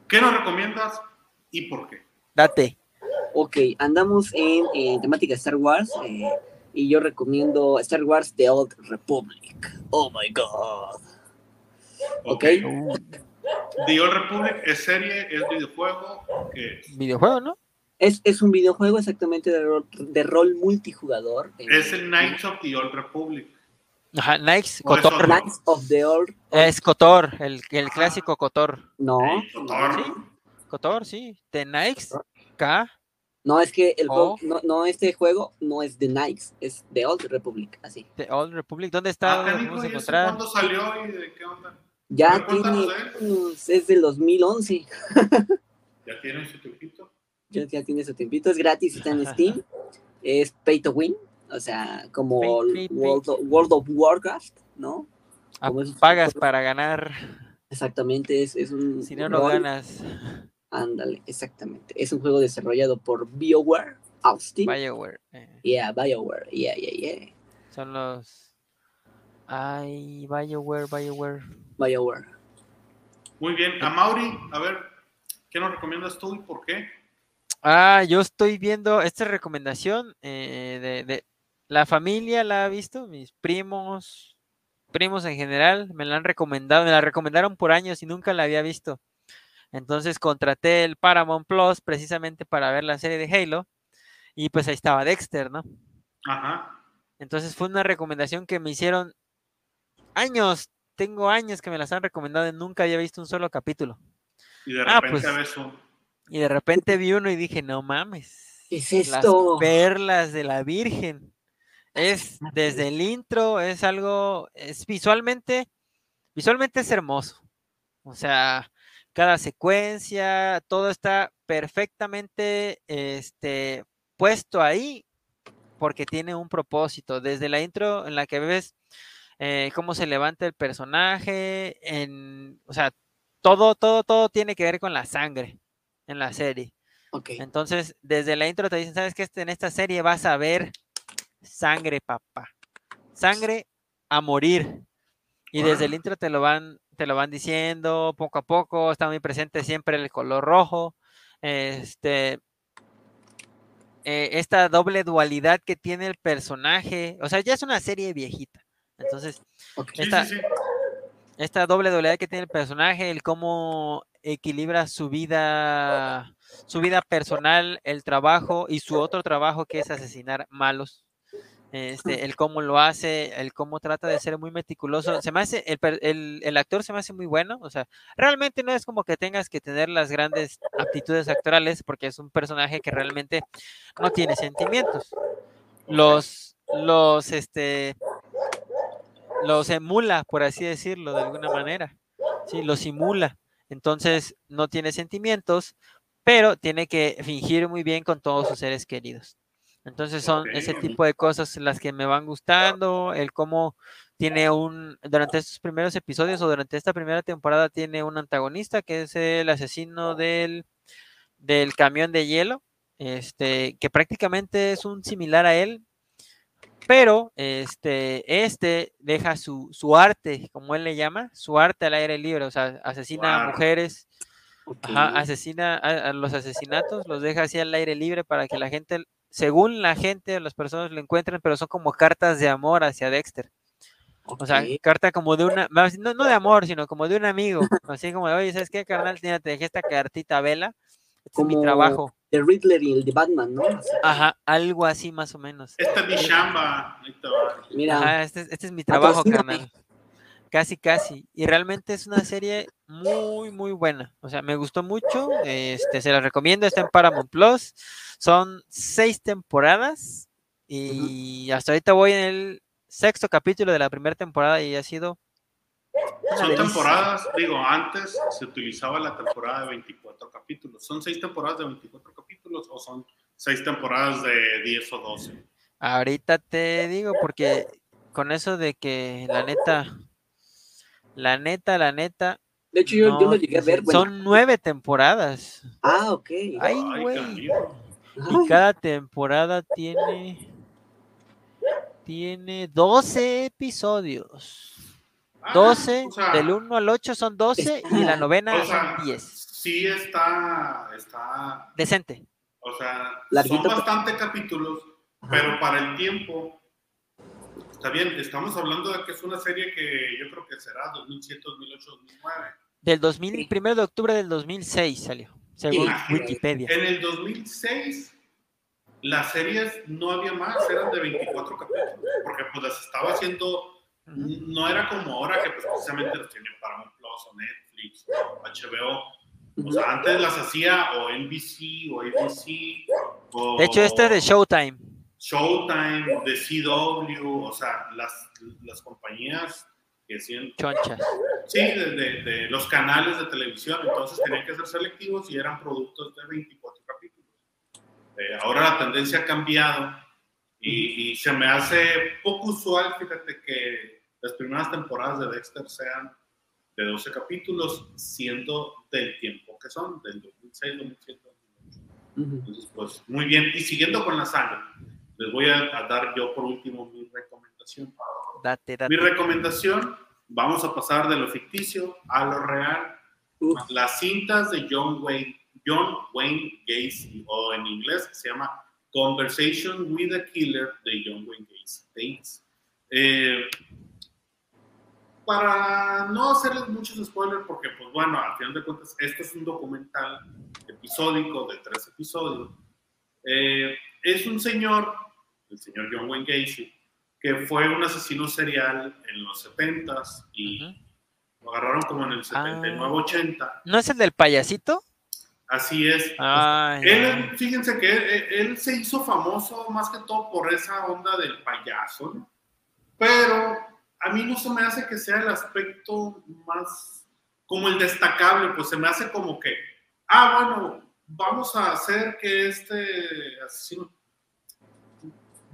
¿Qué nos recomiendas y por qué?
Date.
Ok, andamos en, temática Star Wars eh, y yo recomiendo Star Wars The Old Republic. Oh my god. Ok.
The Old Republic es serie, es videojuego. ¿qué es?
Videojuego, ¿no?
Es, es un videojuego exactamente de rol, de rol multijugador.
Es el Knights of the Old Republic.
Ajá, Knights, Cotor.
Knights of the Old.
Es Cotor, el, el clásico Cotor.
No.
Cotor.
¿Sí? Cotor, sí. The Knights, K.
No, es que el juego, no, no, este juego no es The Knights, es The Old Republic, así.
The Old Republic, ¿dónde está?
Ah, ¿Cuándo salió y de qué onda?
Ya tiene, es del 2011.
¿Ya tiene su tiempito?
Ya, ya tiene su tiempito, es gratis, está en Steam, es pay to win, o sea, como World, of, Warcraft, ¿no?
Ah, pagas para ganar.
Exactamente, es, es un...
Si no, no ganas.
Ándale, exactamente. Es un juego desarrollado por BioWare, Austin.
BioWare.
Eh. Yeah, BioWare, yeah, yeah, yeah.
Son los... Ay, BioWare, BioWare.
BioWare.
Muy bien. A Mauri, a ver, ¿qué nos recomiendas tú y por qué?
Ah, yo estoy viendo esta recomendación eh, de, la familia, la ha visto, mis primos, primos en general, me la han recomendado, me la recomendaron por años y nunca la había visto. Entonces contraté el Paramount Plus precisamente para ver la serie de Halo y pues ahí estaba Dexter, ¿no?
Ajá.
Entonces fue una recomendación que me hicieron años, tengo años que me las han recomendado y nunca había visto un solo capítulo.
Y de ah, repente pues,
Y de repente vi uno y dije, no mames.
¿Qué es esto?
Las perlas de la Virgen. Es desde el intro, es algo, es visualmente, visualmente es hermoso. O sea, cada secuencia, todo está perfectamente este, puesto ahí porque tiene un propósito. Desde la intro en la que ves eh, cómo se levanta el personaje, en, o sea, todo, todo, todo tiene que ver con la sangre en la serie. Entonces, desde la intro te dicen, ¿sabes qué? En esta serie vas a ver sangre, papá. Sangre a morir. Y desde el intro te lo van te lo van diciendo poco a poco, está muy presente siempre el color rojo, este, eh, esta doble dualidad que tiene el personaje, o sea, ya es una serie viejita, entonces, esta, doble dualidad que tiene el personaje, el cómo equilibra su vida, su vida personal, el trabajo y su otro trabajo que es asesinar malos este, el cómo lo hace, el cómo trata de ser muy meticuloso. Se me hace, el, el, actor se me hace muy bueno, o sea, realmente no es como que tengas que tener las grandes aptitudes actorales, porque es un personaje que realmente no tiene sentimientos. Los, los, este, los emula, por así decirlo, de alguna manera. Sí, los simula. Entonces, no tiene sentimientos, pero tiene que fingir muy bien con todos sus seres queridos. Entonces son ese tipo de cosas las que me van gustando, el cómo tiene un, durante estos primeros episodios o durante esta primera temporada tiene un antagonista que es el asesino del, del camión de hielo, este, que prácticamente es un similar a él, pero este, este deja su, su arte, como él le llama, su arte al aire libre, o sea, asesina a mujeres. Ajá, asesina a, a los asesinatos, los deja así al aire libre para que la gente, según la gente, las personas lo encuentren, pero son como cartas de amor hacia Dexter. O sea, carta como de una, no, no de amor, sino como de un amigo. Así como de, oye, ¿sabes qué, carnal? Mira, te dejé esta cartita, vela. Este es mi trabajo.
de Riddler y el de Batman, ¿no?
Ajá, algo así más o menos.
Esta es mi chamba.
Mira,
Ajá, este, es- este es mi trabajo, carnal. Casi, casi. Y realmente es una serie muy, muy buena. O sea, me gustó mucho. Este, se la recomiendo. Está en Paramount Plus. Son seis temporadas. Y hasta ahorita voy en el sexto capítulo de la primera temporada y ha sido.
Son
delicia.
temporadas, digo, antes se utilizaba la temporada de 24 capítulos. ¿Son seis temporadas de 24 capítulos o son seis temporadas de 10 o 12?
Ahorita te digo, porque con eso de que la neta, la neta, la neta,
de hecho yo, yo
no,
lo llegué a ver. bueno.
son nueve temporadas.
Ah, ok.
Ay, güey. Y cada temporada tiene, tiene 12 episodios.
Ah,
12,
o sea,
del 1 al 8 son 12 y la novena
o sea,
son 10.
Sí está, está,
Decente.
o sea,
Larguito,
son bastante capítulos,
Ajá.
pero para el tiempo, está bien, estamos hablando de que es una serie que yo creo que será 2007, 2008, 2009.
Del 2000,
Sí.
primero de octubre del 2006 salió, según
Imagínate.
Wikipedia.
En el 2006, las series no había más, eran de 24 capítulos, porque pues las estaba haciendo, no era como ahora que pues precisamente los tienen Paramount Plus o Netflix o HBO. O sea, antes las hacía o NBC o ABC o
De hecho, este es de Showtime.
Showtime, de CW, o sea, las, las compañías que hacían
Chonchas.
Sí, de, de- de los canales de televisión, entonces tenían que ser selectivos y eran productos de 24 capítulos. Eh, ahora la tendencia ha cambiado y, y se me hace poco usual, fíjate, que las primeras temporadas de Dexter sean de 12 capítulos, siendo del tiempo que son, del 2006, 2007, 2008.
Ujú.
Entonces, pues muy bien. Y siguiendo con la saga, les voy a, a dar yo por último mi recomendación.
Date, date.
Mi recomendación, vamos a pasar de lo ficticio a lo real.
Uf.
Las cintas de John Wayne, John Wayne Gacy, o en inglés se llama Conversation with a Killer de John Wayne Gacy. Eh, para no hacerles muchos spoilers, porque pues bueno, al final de cuentas, este es un documental episódico de tres episodios. Eh, es un señor, el señor John Wayne Gacy, que fue un asesino serial en los 70s y lo agarraron como en el 79-80.
¿No es el del payasito?
Así es.
Ay,
Él, fíjense que él, él se hizo famoso más que todo por esa onda del payaso, ¿no? Pero a mí no se me hace que sea el aspecto más como el destacable, pues se me hace como que, ah, bueno, vamos a hacer que este asesino,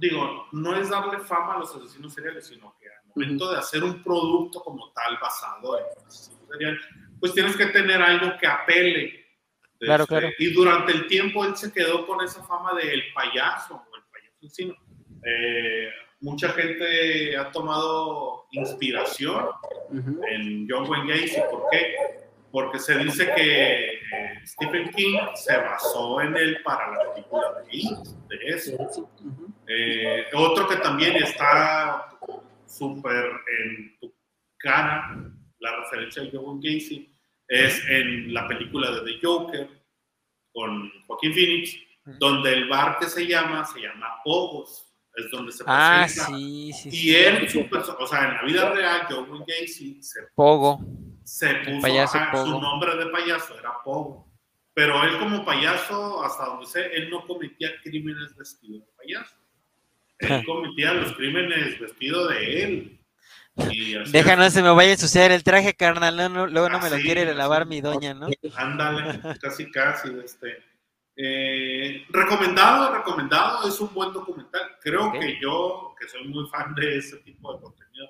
digo, no es darle fama a los asesinos seriales, sino que al momento de hacer un producto como tal basado en asesinos seriales, pues tienes que tener algo que apele.
Claro,
Este,
claro.
Y durante el tiempo él se quedó con esa fama del payaso, o el payaso asesino. Eh, mucha gente ha tomado inspiración
Ujú.
en John Wayne Gacy. ¿Por qué? Porque se dice que eh, Stephen King se basó en él para la película de It, de eso. Eh, otro que también está súper en tu cara, la referencia de John Gacy, es en la película de The Joker con Joaquín Phoenix, donde el bar que se llama, se llama Pogos, es donde se
Ah,
presenta.
sí, sí.
Y
sí.
él, su o sea, en la vida real, John Gacy se
Pogo.
Se puso ajá, su nombre de payaso era Pogo. Pero él como payaso, hasta donde sé, él no cometía crímenes vestido de payaso. Él cometía los crímenes vestido de él. Y así-
Déjanos se me vaya a ensuciar el traje, carnal. no, luego no me lo quiere lavar mi doña, ¿no?
Ándale, casi casi. Este. Eh, recomendado, recomendado, es un buen documental. Creo que yo, que soy muy fan de ese tipo de contenido,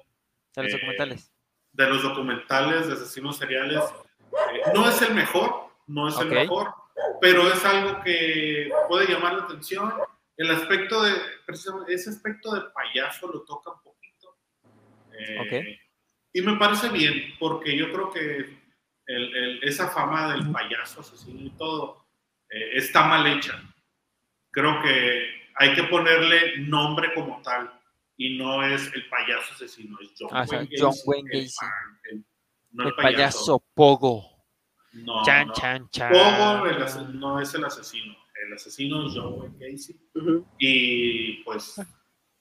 De los
Eh,
documentales.
De los documentales de asesinos seriales, eh, no es el mejor, no es
Ok.
el mejor, pero es algo que puede llamar la atención. El aspecto de, ese aspecto del payaso lo toca un poquito. Eh,
Ok.
Y me parece bien, porque yo creo que el- el- esa fama del payaso asesino y todo eh, está mal hecha. Creo que hay que ponerle nombre como tal y no es el payaso asesino, es John,
Ah, o sea,
Wayne
John
Gacy,
Wayne
el
Gacy.
el- no
el payaso Pogo.
No,
Chan,
no.
chan, chan.
Pogo no es el asesino. El asesino es John Wayne Gacy. Y pues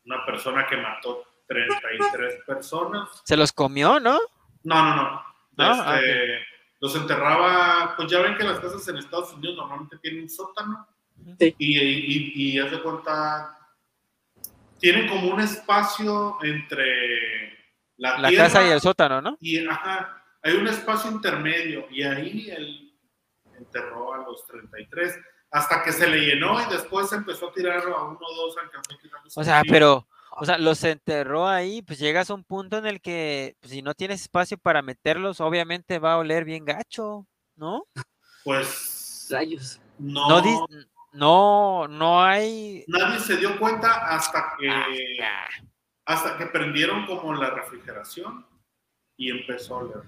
una persona que mató 33 personas.
Se los comió, ¿no?
No, no, no.
Ah,
Este, Los enterraba, pues ya ven que las casas en Estados Unidos normalmente tienen un sótano.
Sí.
Y, y, y haz de cuenta, tienen como un espacio entre la,
La
tierra
casa y el sótano, ¿no?
y ajá, hay un espacio intermedio y ahí él enterró a los 33 hasta que se le llenó y después empezó a tirar a uno o dos, alcanzó a tirar los
O sea, pero, o sea, los enterró ahí, pues llegas a un punto en el que pues, si no tienes espacio para meterlos, obviamente va a oler bien gacho, ¿no?
Pues
Rayos.
no,
No, no, no hay.
nadie se dio cuenta hasta que
Ah,
hasta que prendieron como la refrigeración y empezó a oler.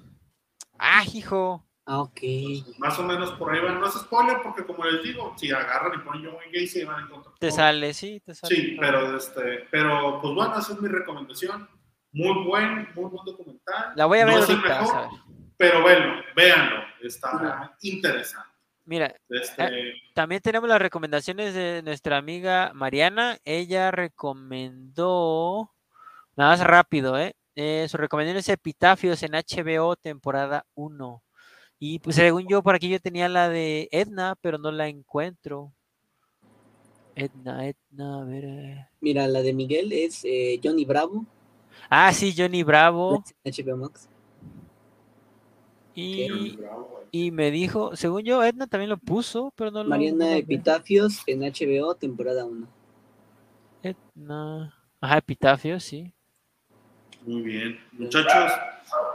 ah, hijo.
Ah, ok.
Más o menos por ahí van. No es spoiler porque como les digo, si agarran y ponen John Wayne Gacy van a encontrar.
Te
todo.
sale, sí, te sale.
Sí, pero este, pero pues bueno, esa es mi recomendación. Muy buen, muy buen documental.
La voy a
No
ver ahorita,
mejor,
a ver.
Pero bueno, véanlo, está interesante.
Mira,
Este,
también tenemos las recomendaciones de nuestra amiga Mariana. Ella recomendó, nada más rápido, ¿eh? Eh, su recomendación es Epitafios en HBO, temporada 1. Y pues según yo, por aquí yo tenía la de Edna, pero no la encuentro. Edna, Edna, a ver. eh.
Mira, la de Miguel es eh, Johnny Bravo,
Ah, sí, Johnny Bravo.
HBO Max.
Y, y me dijo, según yo, Edna también lo puso, pero no lo.
Mariana. Epitafios en HBO, temporada 1.
Edna. Ajá, Epitafios, sí.
muy bien. Muchachos,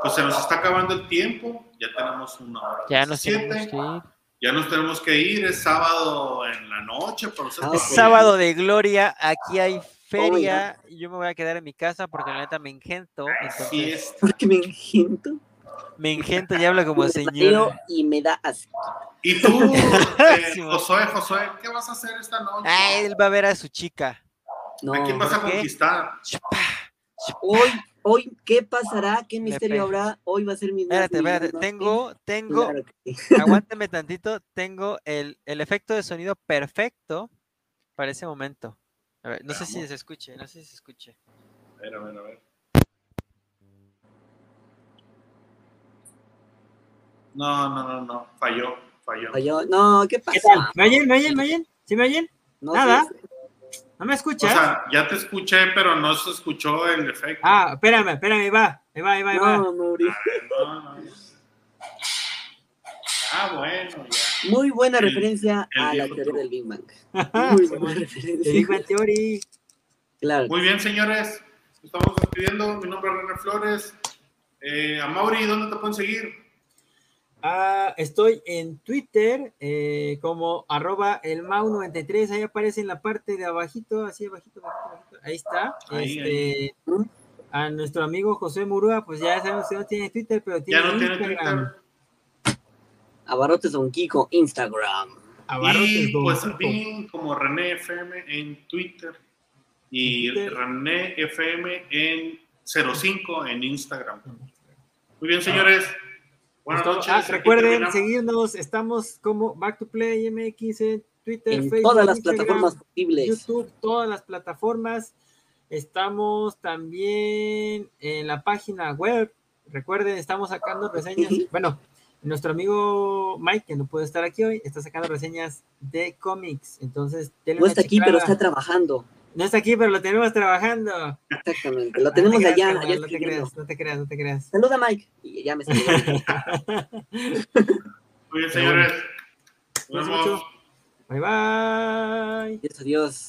pues se nos está acabando el tiempo. Ya tenemos una hora.
Ya nos
17.
tenemos que ir.
Ya nos tenemos que ir. Es sábado en la noche. Pero
Ah,
Es
ok.
sábado de gloria, aquí hay feria, yo me voy a quedar en mi casa porque la neta me engento,
Así
entonces
es.
¿Por qué me engento?
Me engento y hablo como señor.
y me da asco.
Y tú, eh, Josué, Josué, ¿qué vas a hacer esta noche?
Ah, él va a ver a su chica.
No.
¿A quién vas a conquistar?
Chupa.
Hoy, hoy, ¿qué pasará? ¿Qué misterio habrá? Hoy va a ser mi
Espérate, espérate, tengo, tengo,
Claro que
aguántame tantito, tengo el, el efecto de sonido perfecto para ese momento. A ver, no sé si se escuche, no sé si se escuche.
A ver, a ver, a ver. No, no, no, no. Falló, falló.
Falló. No, ¿qué pasa?
¿Qué tal? ¿Me oyen? ¿Me oyen? ¿Me oyen? ¿Sí me oyen?
No
Nada. ¿No me
O
escuchas?
sea, ya te escuché, pero no se escuchó el efecto.
ah, espérame, espérame, ahí va. Ahí va, ahí va, ahí va.
No, Mauri.
A ver, no, no, no. Ah, bueno, ya.
Muy buena
El-
referencia
el
a la teoría del Big Bang. Muy buena referencia.
digo en teoría.
Claro.
Muy bien, señores. Estamos despidiendo. Mi nombre es René Flores. Eh, a Mauri, ¿dónde te pueden seguir?
Ah, estoy en Twitter eh, como arroba el Mau93, ahí aparece en la parte de abajito, así abajito, abajito, abajito. ahí está.
Ahí,
este,
ahí.
A nuestro amigo José Murúa, pues ya sabemos que no tiene Twitter, pero tiene
Ya no tiene
Instagram.
Twitter.
Abarrotes Don Kiko, Instagram.
Abarrotes
Y
Don
pues
Kiko.
como René FM en Twitter y
Twitter.
René FM en 05 en Instagram. Muy bien, señores. Buenas
Pues
noches.
ah, recuerden seguirnos, estamos como Back to Play MX en Twitter,
En
Facebook,
todas las
Instagram,
plataformas posibles.
YouTube, todas las plataformas. Estamos también en la página web. Recuerden, estamos sacando reseñas. Bueno, nuestro amigo Mike, que no puede estar aquí hoy, está sacando reseñas de cómics. Entonces,
No está aquí, pero está trabajando.
No está aquí, pero lo tenemos trabajando.
Exactamente. Lo
No te
tenemos
creas,
allá. allá
no te creas, no te creas, no te creas.
Saluda, Mike. Y ya me saludó.
Muy bien, señores. Nos vemos.
mucho.
Bye bye.
Adiós, adiós.